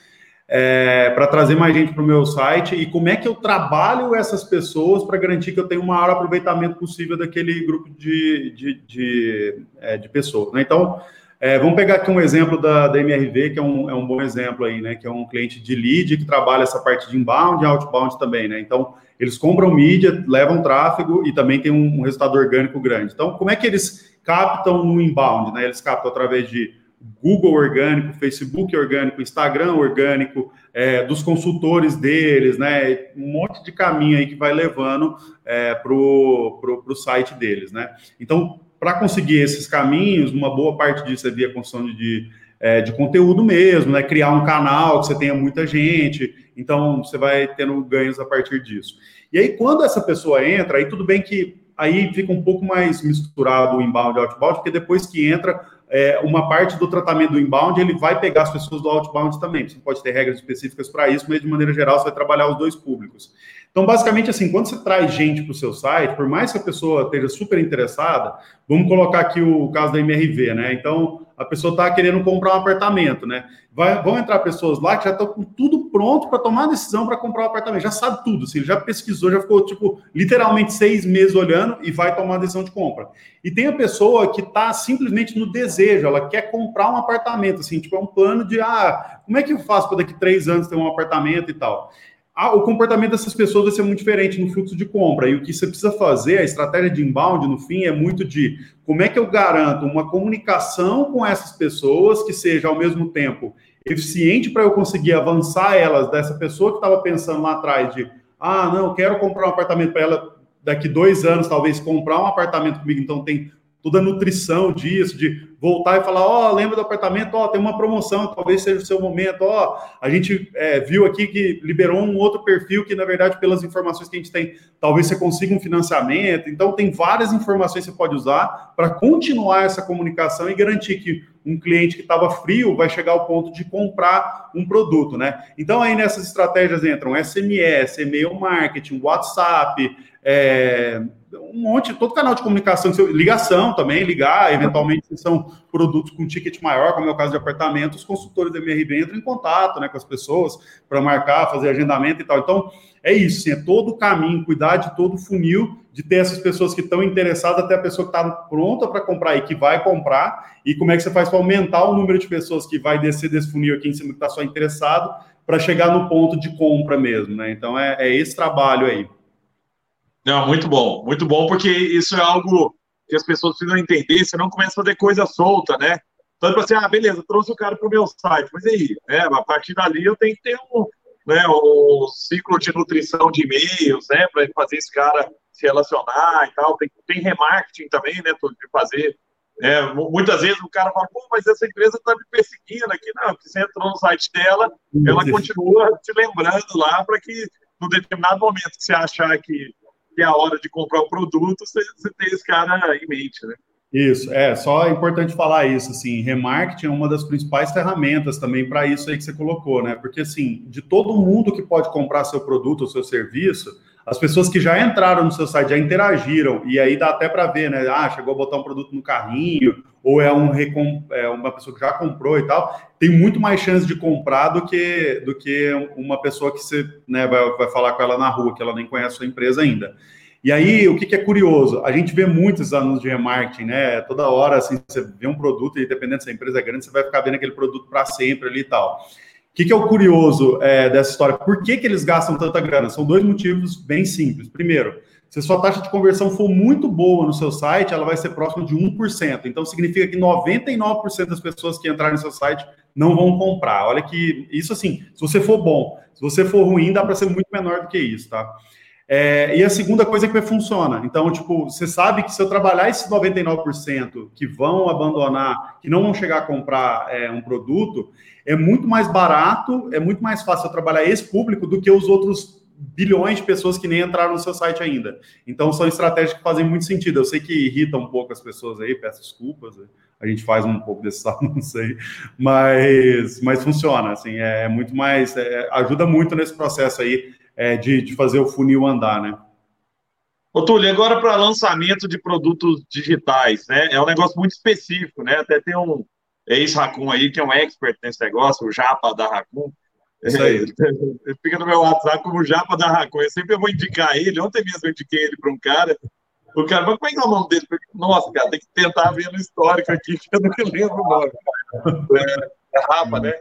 é, para trazer mais gente para o meu site e como é que eu trabalho essas pessoas para garantir que eu tenho o maior aproveitamento possível daquele grupo de, de, de, é, de pessoas. Né? Então, é, vamos pegar aqui um exemplo da, da MRV, que é um, é um bom exemplo aí, né? Que é um cliente de lead que trabalha essa parte de inbound e outbound também, né? Então, eles compram mídia, levam tráfego e também tem um, um resultado orgânico grande. Então, como é que eles captam no inbound, né? Eles captam através de Google orgânico, Facebook orgânico, Instagram orgânico, é, dos consultores deles, né? Um monte de caminho aí que vai levando é, para o site deles, né? Então, para conseguir esses caminhos, uma boa parte disso é via construção de, é, de conteúdo mesmo, né? Criar um canal que você tenha muita gente, então você vai tendo ganhos a partir disso. E aí, quando essa pessoa entra, aí tudo bem que aí fica um pouco mais misturado o inbound e outbound, porque depois que entra, é, uma parte do tratamento do inbound, ele vai pegar as pessoas do outbound também. Você pode ter regras específicas para isso, mas de maneira geral você vai trabalhar os dois públicos. Então, basicamente, assim, quando você traz gente para o seu site, por mais que a pessoa esteja super interessada, vamos colocar aqui o caso da MRV, né? Então, a pessoa está querendo comprar um apartamento, né? Vai, vão entrar pessoas lá que já estão com tudo pronto para tomar a decisão para comprar um apartamento, já sabe tudo, assim, já pesquisou, já ficou, tipo, literalmente seis meses olhando e vai tomar a decisão de compra. E tem a pessoa que está simplesmente no desejo, ela quer comprar um apartamento, assim, tipo, é um plano de, ah, como é que eu faço para daqui três anos ter um apartamento e tal o comportamento dessas pessoas vai ser muito diferente no fluxo de compra. E o que você precisa fazer, a estratégia de inbound, no fim, é muito de como é que eu garanto uma comunicação com essas pessoas que seja, ao mesmo tempo, eficiente para eu conseguir avançar elas dessa pessoa que estava pensando lá atrás de, ah, não, quero comprar um apartamento para ela daqui dois anos, talvez comprar um apartamento comigo, então tem toda a nutrição disso, de voltar e falar, ó, oh, lembra do apartamento, ó, oh, tem uma promoção, talvez seja o seu momento, ó, oh, a gente é, viu aqui que liberou um outro perfil que, na verdade, pelas informações que a gente tem, talvez você consiga um financiamento, então tem várias informações que você pode usar para continuar essa comunicação e garantir que um cliente que estava frio vai chegar ao ponto de comprar um produto, né? Então, aí nessas estratégias entram SMS, e-mail marketing, WhatsApp, é, um monte, todo canal de comunicação, ligação também, ligar, eventualmente se são produtos com ticket maior, como é o caso de apartamentos, os consultores da MRB entram em contato né, com as pessoas para marcar, fazer agendamento e tal. Então, é isso, sim, é todo o caminho, cuidar de todo o funil, de ter essas pessoas que estão interessadas, até a pessoa que está pronta para comprar e que vai comprar, e como é que você faz para aumentar o número de pessoas que vai descer desse funil aqui em cima que está só interessado, para chegar no ponto de compra mesmo, né? Então, é, é esse trabalho aí. Não, muito bom, muito bom, porque isso é algo que as pessoas precisam entender, você não começa a fazer coisa solta, né? Então, tipo assim, ah, beleza, trouxe o cara para o meu site, mas aí, né, a partir dali eu tenho que ter um, né, um ciclo de nutrição de e-mails, né, para fazer esse cara se relacionar e tal, tem, tem remarketing também, né, de fazer, né, muitas vezes o cara fala, pô, mas essa empresa está me perseguindo aqui, não, porque você entrou no site dela, ela continua te lembrando lá para que, no determinado momento que você achar que é a hora de comprar o produto, você, você tem esse cara em mente, né? Isso, é, só é importante falar isso, assim, remarketing é uma das principais ferramentas também para isso aí que você colocou, né? Porque, assim, de todo mundo que pode comprar seu produto ou seu serviço, as pessoas que já entraram no seu site, já interagiram, e aí dá até para ver, né? Ah, chegou a botar um produto no carrinho, ou é, um é uma pessoa que já comprou e tal, tem muito mais chance de comprar do que, do que uma pessoa que você né, vai, vai falar com ela na rua, que ela nem conhece a sua empresa ainda. E aí, o que, que, é curioso? A gente vê muitos anúncios de remarketing, né? Toda hora, assim, você vê um produto e dependendo se a empresa é grande, você vai ficar vendo aquele produto para sempre ali e tal. O que, que, é o curioso é, dessa história? Por que, que eles gastam tanta grana? São dois motivos bem simples. Primeiro, se sua taxa de conversão for muito boa no seu site, ela vai ser próxima de 1%. Então, significa que 99% das pessoas que entrarem no seu site não vão comprar. Olha que isso assim, se você for bom, se você for ruim, dá para ser muito menor do que isso, tá? É, e a segunda coisa é que funciona. Então, tipo, você sabe que se eu trabalhar esses 99% que vão abandonar, que não vão chegar a comprar é, um produto, é muito mais barato, é muito mais fácil eu trabalhar esse público do que os outros bilhões de pessoas que nem entraram no seu site ainda. Então, são estratégias que fazem muito sentido. Eu sei que irritam um pouco as pessoas aí, peço desculpas. A gente faz um pouco desse anúncio aí, mas, mas funciona, assim, é muito mais, é, ajuda muito nesse processo aí é, de, de fazer o funil andar, né? Ô, Túlio, agora para lançamento de produtos digitais, né? É um negócio muito específico, né? Até tem um ex-Racun aí, que é um expert nesse negócio, o Japa da Racun, isso aí. Ele fica no meu WhatsApp como Japa da Racon. Eu sempre vou indicar ele. Ontem mesmo eu indiquei ele para um cara. O cara, mas como é que é o nome dele? Nossa, cara, tem que tentar ver no histórico aqui, que eu não me lembro o nome. É, é Rafa, né?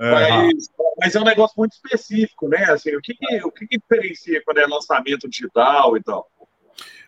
É, mas, mas, é um negócio muito específico, né? Assim, o que, que o que, que, diferencia quando é lançamento digital e tal?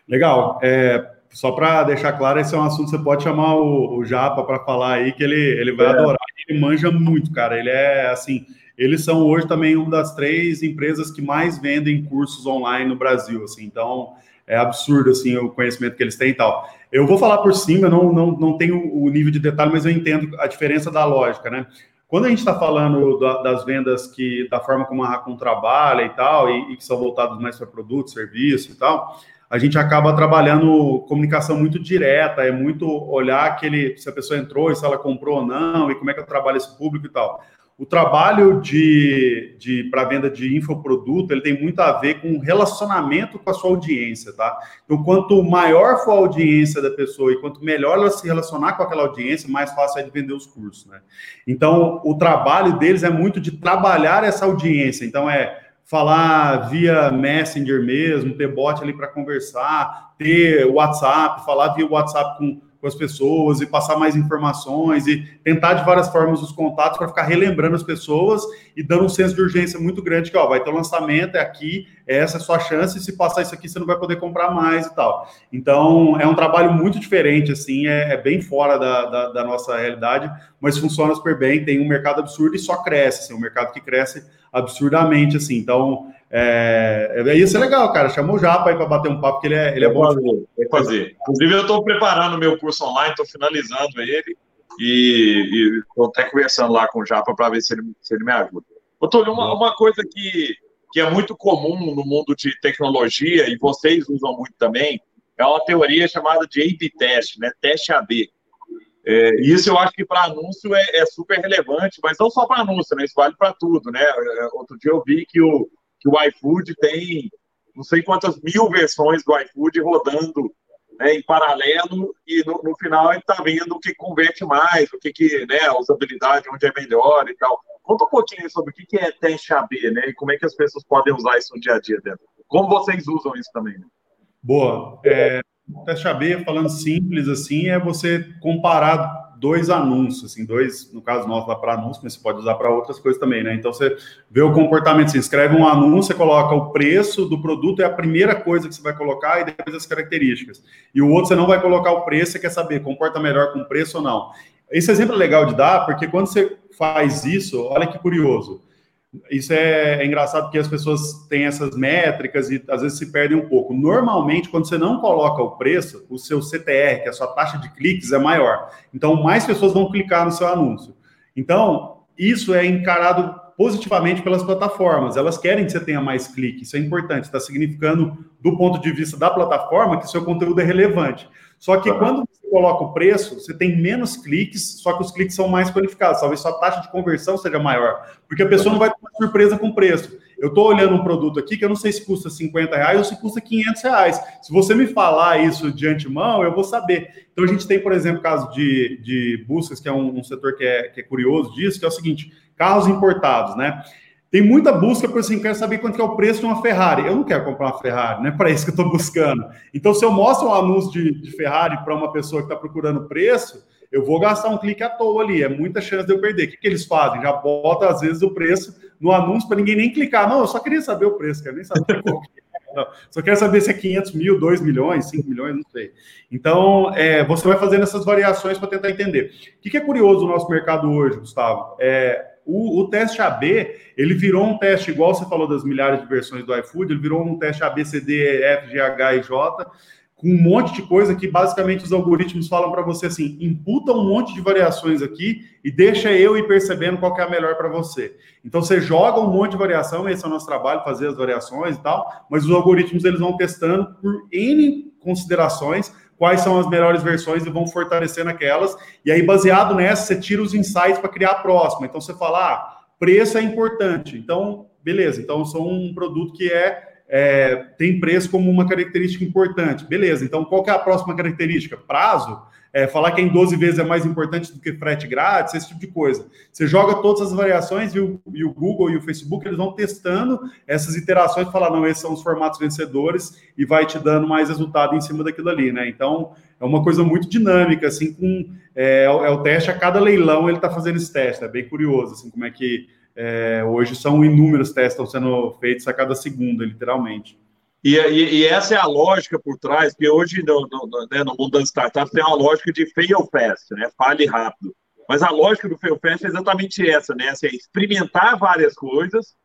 Legal. É, só para deixar claro, esse é um assunto que você pode chamar o, o Japa para falar aí, que ele, ele vai é. adorar. Ele manja muito, cara. Ele é assim eles são hoje também uma das três empresas que mais vendem cursos online no Brasil, assim, então é absurdo, assim, o conhecimento que eles têm e tal. Eu vou falar por cima, não, não, não tenho o nível de detalhe, mas eu entendo a diferença da lógica, né? Quando a gente está falando da, das vendas que, da forma como a Racon trabalha e tal, e, e que são voltados mais para produto, serviço e tal, a gente acaba trabalhando comunicação muito direta, é muito olhar aquele, se a pessoa entrou e se ela comprou ou não, e como é que eu trabalho esse público e tal o trabalho de, de para venda de infoproduto ele tem muito a ver com relacionamento com a sua audiência, tá? Então, quanto maior for a audiência da pessoa e quanto melhor ela se relacionar com aquela audiência, mais fácil é de vender os cursos, né? Então, o trabalho deles é muito de trabalhar essa audiência. Então, é falar via Messenger mesmo, ter bot ali para conversar, ter WhatsApp, falar via WhatsApp com com as pessoas e passar mais informações e tentar de várias formas os contatos para ficar relembrando as pessoas e dando um senso de urgência muito grande que ó, vai ter um lançamento, é aqui, essa é a sua chance, se passar isso aqui você não vai poder comprar mais e tal. Então é um trabalho muito diferente, assim, é, é bem fora da, da, da, nossa realidade, mas funciona super bem, tem um mercado absurdo e só cresce, assim, um mercado que cresce absurdamente, assim, então é, é, ia ser legal, cara. Chamou o Japa aí para bater um papo, porque ele é, ele é bom. Fazer, fazer. Inclusive, eu estou preparando o meu curso online, estou finalizando ele e estou até conversando lá com o Japa para ver se ele, se ele me ajuda. Doutor, uma, uma coisa que, que é muito comum no mundo de tecnologia, e vocês usam muito também, é uma teoria chamada de A-B test, né? Teste AB. É, isso eu acho que para anúncio é, é, super relevante, mas não só para anúncio, né? Isso vale para tudo, né? É, outro dia eu vi que o, que o iFood tem não sei quantas mil versões do iFood rodando né, em paralelo e no, no final ele está vendo o que converte mais, o que, que né, a usabilidade, onde é melhor e tal. Conta um pouquinho sobre o que, que é teste AB, né? E como é que as pessoas podem usar isso no dia a dia dentro. Como vocês usam isso também? Né? Boa. É, teste AB, falando simples assim, é você comparar dois anúncios, assim, dois, no caso nosso dá para anúncio, mas você pode usar para outras coisas também, né? Então você vê o comportamento, você escreve um anúncio, você coloca o preço do produto, é a primeira coisa que você vai colocar e depois as características. E o outro você não vai colocar o preço, você quer saber, comporta melhor com preço ou não. Esse exemplo é legal de dar, porque quando você faz isso, olha que curioso. Isso é, é, engraçado porque as pessoas têm essas métricas e às vezes se perdem um pouco. Normalmente, quando você não coloca o preço, o seu CTR, que é a sua taxa de cliques, é maior. Então, mais pessoas vão clicar no seu anúncio. Então, isso é encarado positivamente pelas plataformas. Elas querem que você tenha mais cliques. Isso é importante. Está significando, do ponto de vista da plataforma, que seu conteúdo é relevante. Só que quando você coloca o preço, você tem menos cliques, só que os cliques são mais qualificados. Talvez sua taxa de conversão seja maior, porque a pessoa não vai ter uma surpresa com o preço. Eu estou olhando um produto aqui que eu não sei se custa 50 reais ou se custa 500 reais. Se você me falar isso de antemão, eu vou saber. Então, a gente tem, por exemplo, caso de, de buscas, que é um, um setor que é, que é curioso disso, que é o seguinte: carros importados, né? Tem muita busca por assim, quero saber quanto é o preço de uma Ferrari. Eu não quero comprar uma Ferrari, não é para isso que eu estou buscando. Então, se eu mostro um anúncio de, de Ferrari para uma pessoa que está procurando preço, eu vou gastar um clique à toa ali, é muita chance de eu perder. O que, que eles fazem? Já bota, às vezes, o preço no anúncio para ninguém nem clicar. Não, eu só queria saber o preço, quero nem saber qual que é. Não, só quero saber se é 500 mil, 2 milhões, 5 milhões, não sei. Então, é, você vai fazendo essas variações para tentar entender. O que, que é curioso no nosso mercado hoje, Gustavo? É, o, o, teste AB, ele virou um teste, igual você falou das milhares de versões do iFood, ele virou um teste AB, CD, F, G, H e J, com um monte de coisa que basicamente os algoritmos falam para você assim, imputa um monte de variações aqui e deixa eu ir percebendo qual que é a melhor para você. Então você joga um monte de variação, esse é o nosso trabalho, fazer as variações e tal, mas os algoritmos eles vão testando por N considerações quais são as melhores versões e vão fortalecendo aquelas. E aí, baseado nessa, você tira os insights para criar a próxima. Então, você fala, ah, preço é importante. Então, beleza. Então, sou um produto que é é, tem preço como uma característica importante. Beleza, então qual é a próxima característica? Prazo? É, falar que em 12 vezes é mais importante do que frete grátis, esse tipo de coisa. Você joga todas as variações e o, e o Google e o Facebook eles vão testando essas iterações e falar, não, esses são os formatos vencedores e vai te dando mais resultado em cima daquilo ali, né? Então, é uma coisa muito dinâmica, assim, com é, é o teste a cada leilão ele está fazendo esse teste, é bem curioso, assim, como é que é, hoje são inúmeros testes que estão sendo feitos a cada segunda, literalmente. E, e, e, essa é a lógica por trás, que hoje no, no, né, no mundo das startups tem uma lógica de fail fast, né? Fale rápido. Mas a lógica do fail fast é exatamente essa, né? Assim, é experimentar várias coisas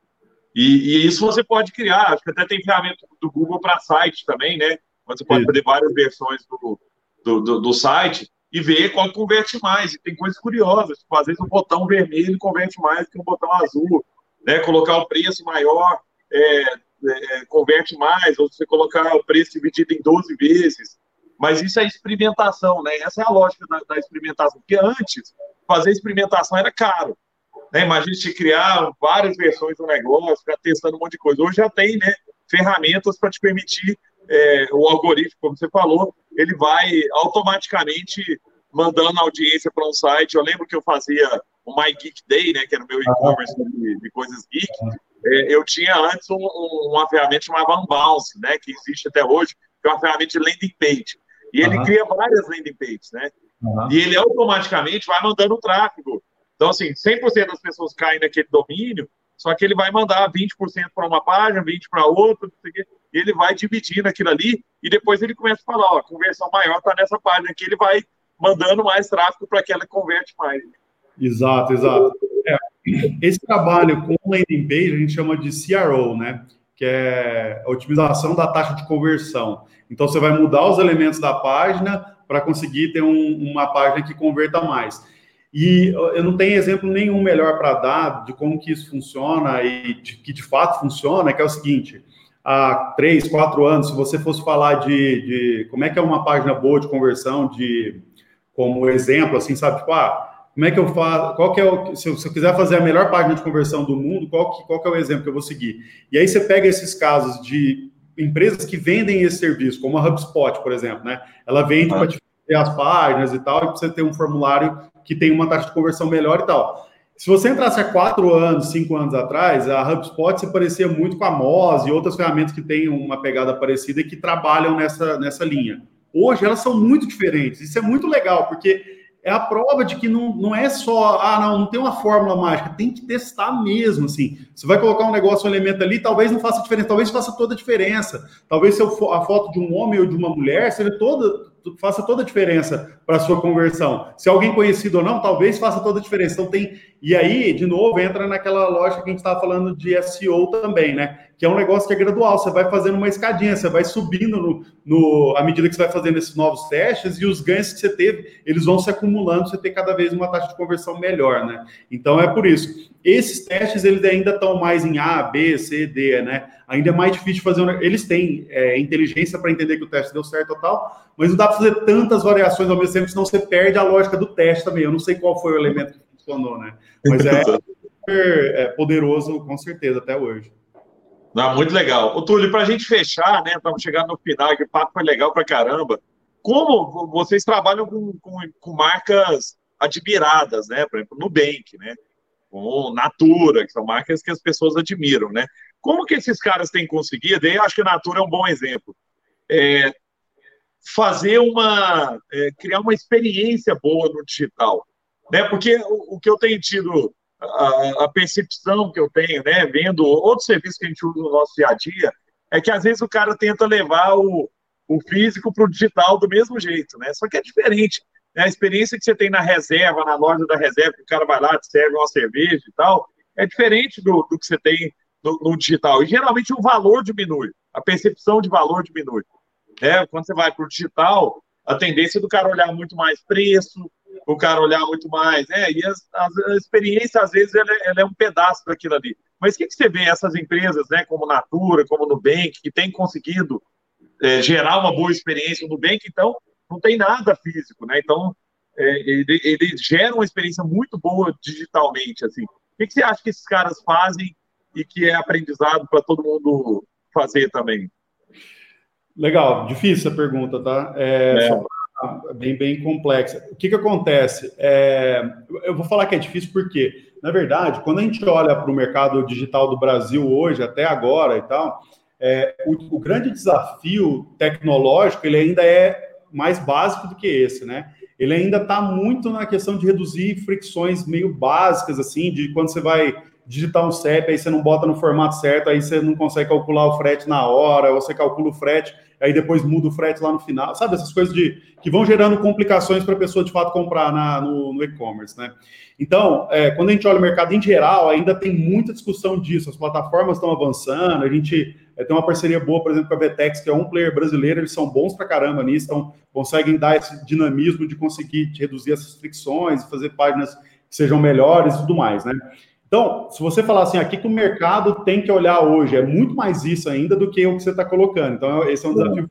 e, e, isso você pode criar. Acho que até tem ferramenta do Google para site também, né? Você pode fazer várias versões do, do, do, do site e ver qual converte mais. E tem coisas curiosas, tipo, às vezes o botão vermelho converte mais que o botão azul, né? Colocar o preço maior é, é, converte mais, ou você colocar o preço dividido em 12 vezes. Mas isso é experimentação, né? Essa é a lógica da, da experimentação. Porque antes, fazer experimentação era caro. Né? Imagina se criar várias versões do negócio, ficar testando um monte de coisa. Hoje já tem né, ferramentas para te permitir é, o algoritmo, como você falou, ele vai automaticamente mandando audiência para um site. Eu lembro que eu fazia o My Geek Day, né, que era o meu e-commerce de, de, coisas geek. É, eu tinha antes um, um, uma ferramenta chamada Unbounce, né, que existe até hoje, que é uma ferramenta de landing page. E ele uhum. cria várias landing pages, né? Uhum. E ele automaticamente vai mandando o tráfego. Então, assim, 100% das pessoas caem naquele domínio, só que ele vai mandar 20% para uma página, 20% para outra, e ele vai dividindo aquilo ali, e depois ele começa a falar, ó, a conversão maior está nessa página aqui, ele vai mandando mais tráfego para que ela converte mais. Exato, exato. Esse trabalho com landing page a gente chama de CRO, né? Que é a otimização da taxa de conversão. Então você vai mudar os elementos da página para conseguir ter um, uma página que converta mais. E eu não tenho exemplo nenhum melhor para dar de como que isso funciona e de, que de fato funciona, que é o seguinte, há três, quatro anos, se você fosse falar de, de como é que é uma página boa de conversão, de como exemplo, assim, sabe, tipo, ah, como é que eu faço, qual que é o, se eu, se eu, quiser fazer a melhor página de conversão do mundo, qual que, qual que é o exemplo que eu vou seguir? E aí você pega esses casos de empresas que vendem esse serviço, como a HubSpot, por exemplo, né? Ela vende ah. para as páginas e tal, e você ter um formulário que tem uma taxa de conversão melhor e tal. Se você entrasse há quatro anos, cinco anos atrás, a HubSpot se parecia muito com a Moz e outras ferramentas que têm uma pegada parecida e que trabalham nessa, nessa linha. Hoje elas são muito diferentes. Isso é muito legal, porque é a prova de que não, não é só, ah, não, não tem uma fórmula mágica, tem que testar mesmo, assim. Você vai colocar um negócio, um elemento ali, talvez não faça diferença, talvez faça toda a diferença. Talvez se a foto de um homem ou de uma mulher seja toda, faça toda a diferença para a sua conversão. Se alguém conhecido ou não, talvez faça toda a diferença. Então tem. E aí, de novo, entra naquela lógica que a gente estava falando de SEO também, né? Que é um negócio que é gradual, você vai fazendo uma escadinha, você vai subindo no, no, à medida que você vai fazendo esses novos testes e os ganhos que você teve, eles vão se acumulando, você tem cada vez uma taxa de conversão melhor, né? Então é por isso. Esses testes, eles ainda estão mais em A, B, C, D, né? Ainda é mais difícil fazer. Um... Eles têm é, inteligência para entender que o teste deu certo ou tal, mas não dá para fazer tantas variações ao mesmo tempo, senão você perde a lógica do teste também. Eu não sei qual foi o elemento que funcionou, né? Mas é super é, poderoso, com certeza, até hoje. Não, muito legal. O Túlio, para a gente fechar, né? Estamos chegando no final, que o papo foi legal para caramba. Como vocês trabalham com, com, com marcas admiradas, né? Por exemplo, Nubank, né? Com Natura, que são marcas que as pessoas admiram, né? Como que esses caras têm conseguido? Eu acho que Natura é um bom exemplo. É, fazer uma, é, criar uma experiência boa no digital, né? Porque o, o que eu tenho tido, a, a, percepção que eu tenho, né, vendo outros serviços que a gente usa no nosso dia a dia, é que às vezes o cara tenta levar o, o físico para o digital do mesmo jeito, né? Só que é diferente. Né? A experiência que você tem na reserva, na loja da reserva, que o cara vai lá, te serve uma cerveja e tal, é diferente do, do que você tem no, no, digital. E geralmente o valor diminui, a percepção de valor diminui. Né? Quando você vai para o digital, a tendência do cara olhar muito mais preço, o cara olhar muito mais, né? E as, as, a experiência, às vezes, ela, é, ela, é um pedaço daquilo ali. Mas o que, que você vê essas empresas, né, como Natura, como Nubank, que têm conseguido é, gerar uma boa experiência no Nubank, então, não tem nada físico, né? Então, é, ele, ele, gera uma experiência muito boa digitalmente, assim. O que, que você acha que esses caras fazem e que é aprendizado para todo mundo fazer também? Legal, difícil a pergunta, tá? É, é. bem, bem complexa. O que, que acontece? É, eu vou falar que é difícil porque, na verdade, quando a gente olha para o mercado digital do Brasil hoje, até agora e tal, é, o, o, grande desafio tecnológico ele ainda é mais básico do que esse, né? Ele ainda está muito na questão de reduzir fricções meio básicas, assim, de quando você vai digitar um CEP, aí você não bota no formato certo, aí você não consegue calcular o frete na hora, ou você calcula o frete, aí depois muda o frete lá no final, sabe? Essas coisas de que vão gerando complicações para a pessoa de fato comprar na, no, no e-commerce, né? Então, é, quando a gente olha o mercado em geral, ainda tem muita discussão disso, as plataformas estão avançando, a gente é, tem uma parceria boa, por exemplo, com a Vetex, que é um player brasileiro, eles são bons para caramba nisso, então conseguem dar esse dinamismo de conseguir reduzir essas fricções, fazer páginas que sejam melhores e tudo mais, né? Então, se você falar assim, aqui que o mercado tem que olhar hoje, é muito mais isso ainda do que o que você está colocando. Então, esse é um desafio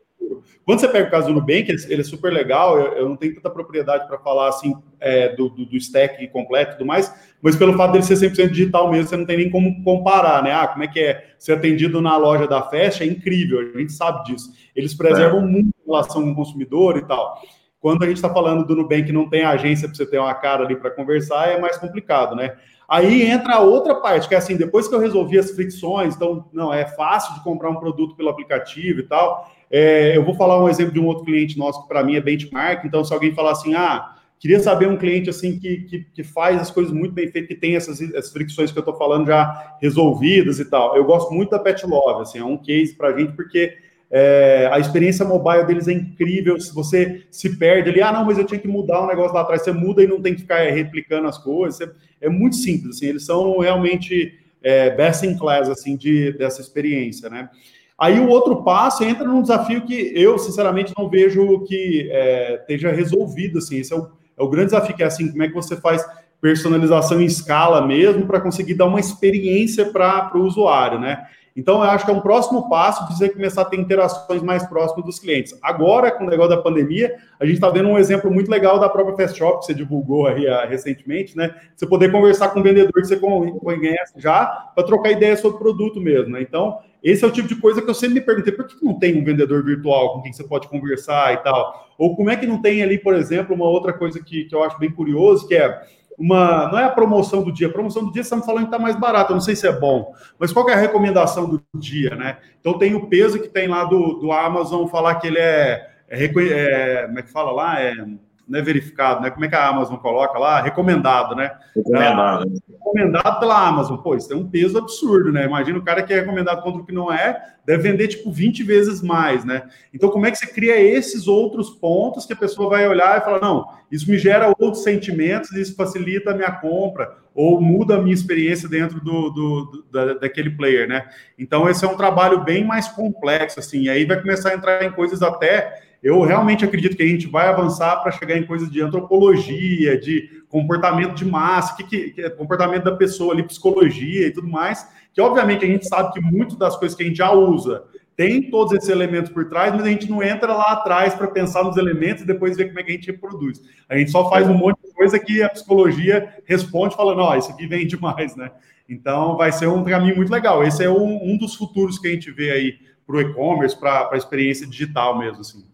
quando você pega o caso do Nubank, ele, ele é super legal, eu, eu, não tenho tanta propriedade para falar assim é, do, do, do, stack completo e tudo mais, mas pelo fato dele ser 100% digital mesmo, você não tem nem como comparar, né? Ah, como é que é ser atendido na loja da Festa? É incrível, a gente sabe disso. Eles preservam é. muito a relação com o consumidor e tal. Quando a gente está falando do Nubank não tem agência para você ter uma cara ali para conversar, é mais complicado, né? Aí entra a outra parte, que é assim, depois que eu resolvi as fricções, então, não, é fácil de comprar um produto pelo aplicativo e tal, é, eu vou falar um exemplo de um outro cliente nosso que para mim é benchmark. Então, se alguém falar assim, ah, queria saber um cliente assim que, que, que faz as coisas muito bem feitas, que tem essas, essas fricções que eu estou falando já resolvidas e tal. Eu gosto muito da Pet Love, assim, é um case para a gente porque é, a experiência mobile deles é incrível. Se você se perde ali, ah, não, mas eu tinha que mudar um negócio lá atrás, você muda e não tem que ficar replicando as coisas. É, é muito simples, assim, eles são realmente é, best in class assim de dessa experiência, né? Aí o outro passo entra num desafio que eu, sinceramente, não vejo que é, esteja resolvido. Assim, esse é o, é o grande desafio, que é assim, como é que você faz personalização em escala mesmo para conseguir dar uma experiência para o usuário, né? Então, eu acho que é um próximo passo de você começar a ter interações mais próximas dos clientes. Agora, com o negócio da pandemia, a gente está vendo um exemplo muito legal da própria Fast Shop, que você divulgou aí uh, recentemente, né? Você poder conversar com o vendedor que você conhece já, para trocar ideia sobre o produto mesmo, né? Então, esse é o tipo de coisa que eu sempre me perguntei, por que não tem um vendedor virtual com quem você pode conversar e tal? Ou como é que não tem ali, por exemplo, uma outra coisa que, que eu acho bem curioso, que é uma. Não é a promoção do dia, a promoção do dia estamos falando que está mais barato, eu não sei se é bom, mas qual é a recomendação do dia, né? Então tem o peso que tem lá do, do Amazon falar que ele é, é, é como é que fala lá? É não é verificado, né? Como é que a Amazon coloca lá? Recomendado, né? Recomendado. É, recomendado pela Amazon. Pô, isso tem um peso absurdo, né? Imagina o cara que é recomendado contra o que não é, deve vender tipo 20 vezes mais, né? Então, como é que você cria esses outros pontos que a pessoa vai olhar e falar, não, isso me gera outros sentimentos, isso facilita a minha compra, ou muda a minha experiência dentro do, do, do da, daquele player, né? Então, esse é um trabalho bem mais complexo, assim, e aí vai começar a entrar em coisas até eu realmente acredito que a gente vai avançar para chegar em coisas de antropologia, de comportamento de massa, que, que, que, é comportamento da pessoa ali, psicologia e tudo mais, que obviamente a gente sabe que muitas das coisas que a gente já usa tem todos esses elementos por trás, mas a gente não entra lá atrás para pensar nos elementos e depois ver como é que a gente reproduz. A gente só faz um monte de coisa que a psicologia responde falando, ó, oh, isso aqui vem demais, né? Então vai ser um caminho muito legal. Esse é um, um dos futuros que a gente vê aí para o e-commerce, para a experiência digital mesmo, assim.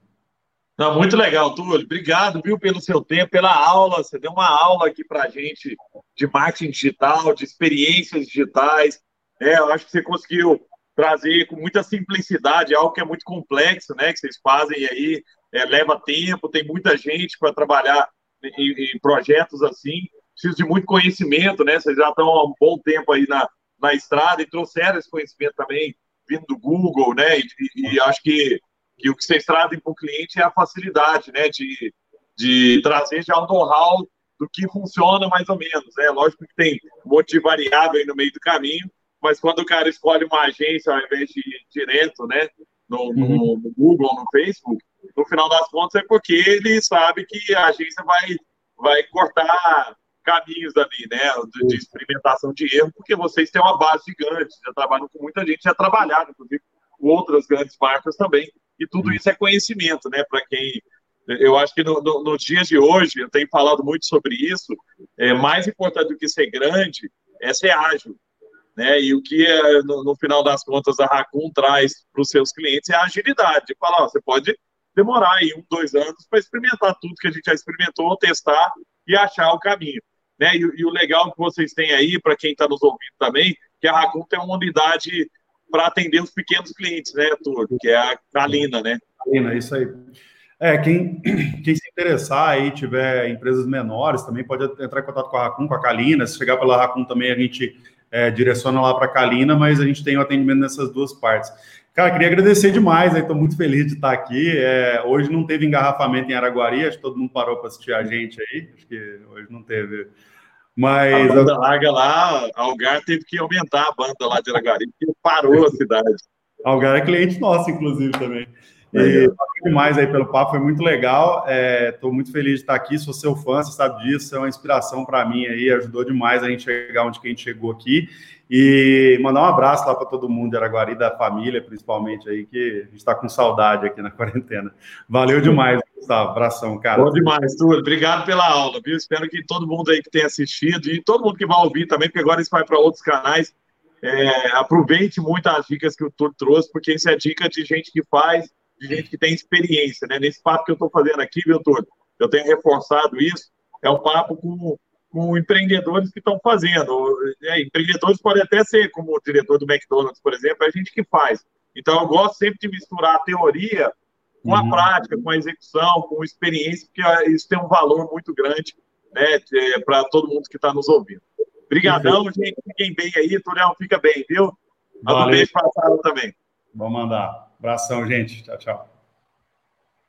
Não, muito legal, Túlio. Obrigado, viu, pelo seu tempo, pela aula. Você deu uma aula aqui para a gente de marketing digital, de experiências digitais. É, eu acho que você conseguiu trazer com muita simplicidade algo que é muito complexo, né? Que vocês fazem aí, é, leva tempo, tem muita gente para trabalhar em, em, projetos assim. Precisa de muito conhecimento, né? Vocês já estão há um bom tempo aí na, na estrada e trouxeram esse conhecimento também vindo do Google, né? E, e, acho que que o que vocês trazem para o cliente é a facilidade, né, de, de trazer já um know-how do que funciona mais ou menos, né? Lógico que tem um monte de variável aí no meio do caminho, mas quando o cara escolhe uma agência ao invés de ir direto, né, no, no, uhum. no Google, no Facebook, no final das contas é porque ele sabe que a agência vai, vai cortar caminhos ali, né, de, de experimentação de erro, porque vocês têm uma base gigante, já trabalham com muita gente, já trabalharam, inclusive, com outras grandes marcas também, e tudo isso é conhecimento, né? Para quem. Eu acho que no, no, nos dias de hoje, eu tenho falado muito sobre isso, é mais importante do que ser grande é ser ágil. Né? E o que, é, no, no final das contas, a Raccoon traz para os seus clientes é a agilidade. De falar, ó, você pode demorar aí um, dois anos para experimentar tudo que a gente já experimentou, testar e achar o caminho. Né? E, e o legal que vocês têm aí, para quem está nos ouvindo também, que a Raccoon tem uma unidade para atender os pequenos clientes, né, Arthur? Que é a Kalina, né? Kalina, isso aí. É, quem, quem se interessar aí, tiver empresas menores, também pode entrar em contato com a Racun, com a Kalina. Se chegar pela Racun também, a gente é, direciona lá para a Kalina, mas a gente tem o atendimento nessas duas partes. Cara, queria agradecer demais, estou muito feliz de estar aqui. É, hoje não teve engarrafamento em Araguari, acho que todo mundo parou para assistir a gente aí, acho que hoje não teve mas. A banda larga lá, Algar teve que aumentar a banda lá de Aragari, porque parou a cidade. Algar é cliente nosso, inclusive, também. E demais aí pelo papo, foi muito legal. Estou é, muito feliz de estar aqui. Sou seu fã, você sabe disso, é uma inspiração para mim aí, ajudou demais a gente chegar onde que a gente chegou aqui. E mandar um abraço lá para todo mundo de Araguari, da família, principalmente aí, que a gente está com saudade aqui na quarentena. Valeu demais, Gustavo. Abração, cara. Bom demais, Túlio. Obrigado pela aula, viu? Espero que todo mundo aí que tenha assistido e todo mundo que vai ouvir também, porque agora isso vai para outros canais. É, aproveite muito as dicas que o Túlio trouxe, porque isso é dica de gente que faz, de gente que tem experiência, né? Nesse papo que eu estou fazendo aqui, viu, Túlio? Eu tenho reforçado isso. É um papo com com empreendedores que estão fazendo. É, empreendedores podem até ser, como o diretor do McDonald's, por exemplo, é a gente que faz. Então, eu gosto sempre de misturar a teoria com a uhum. prática, com a execução, com a experiência, porque isso tem um valor muito grande né, é, para todo mundo que está nos ouvindo. Obrigadão, gente. Fiquem bem aí. Turiel, fica bem, viu? Manda um beijo para a Sara também. Vou mandar. Abração, gente. Tchau, tchau.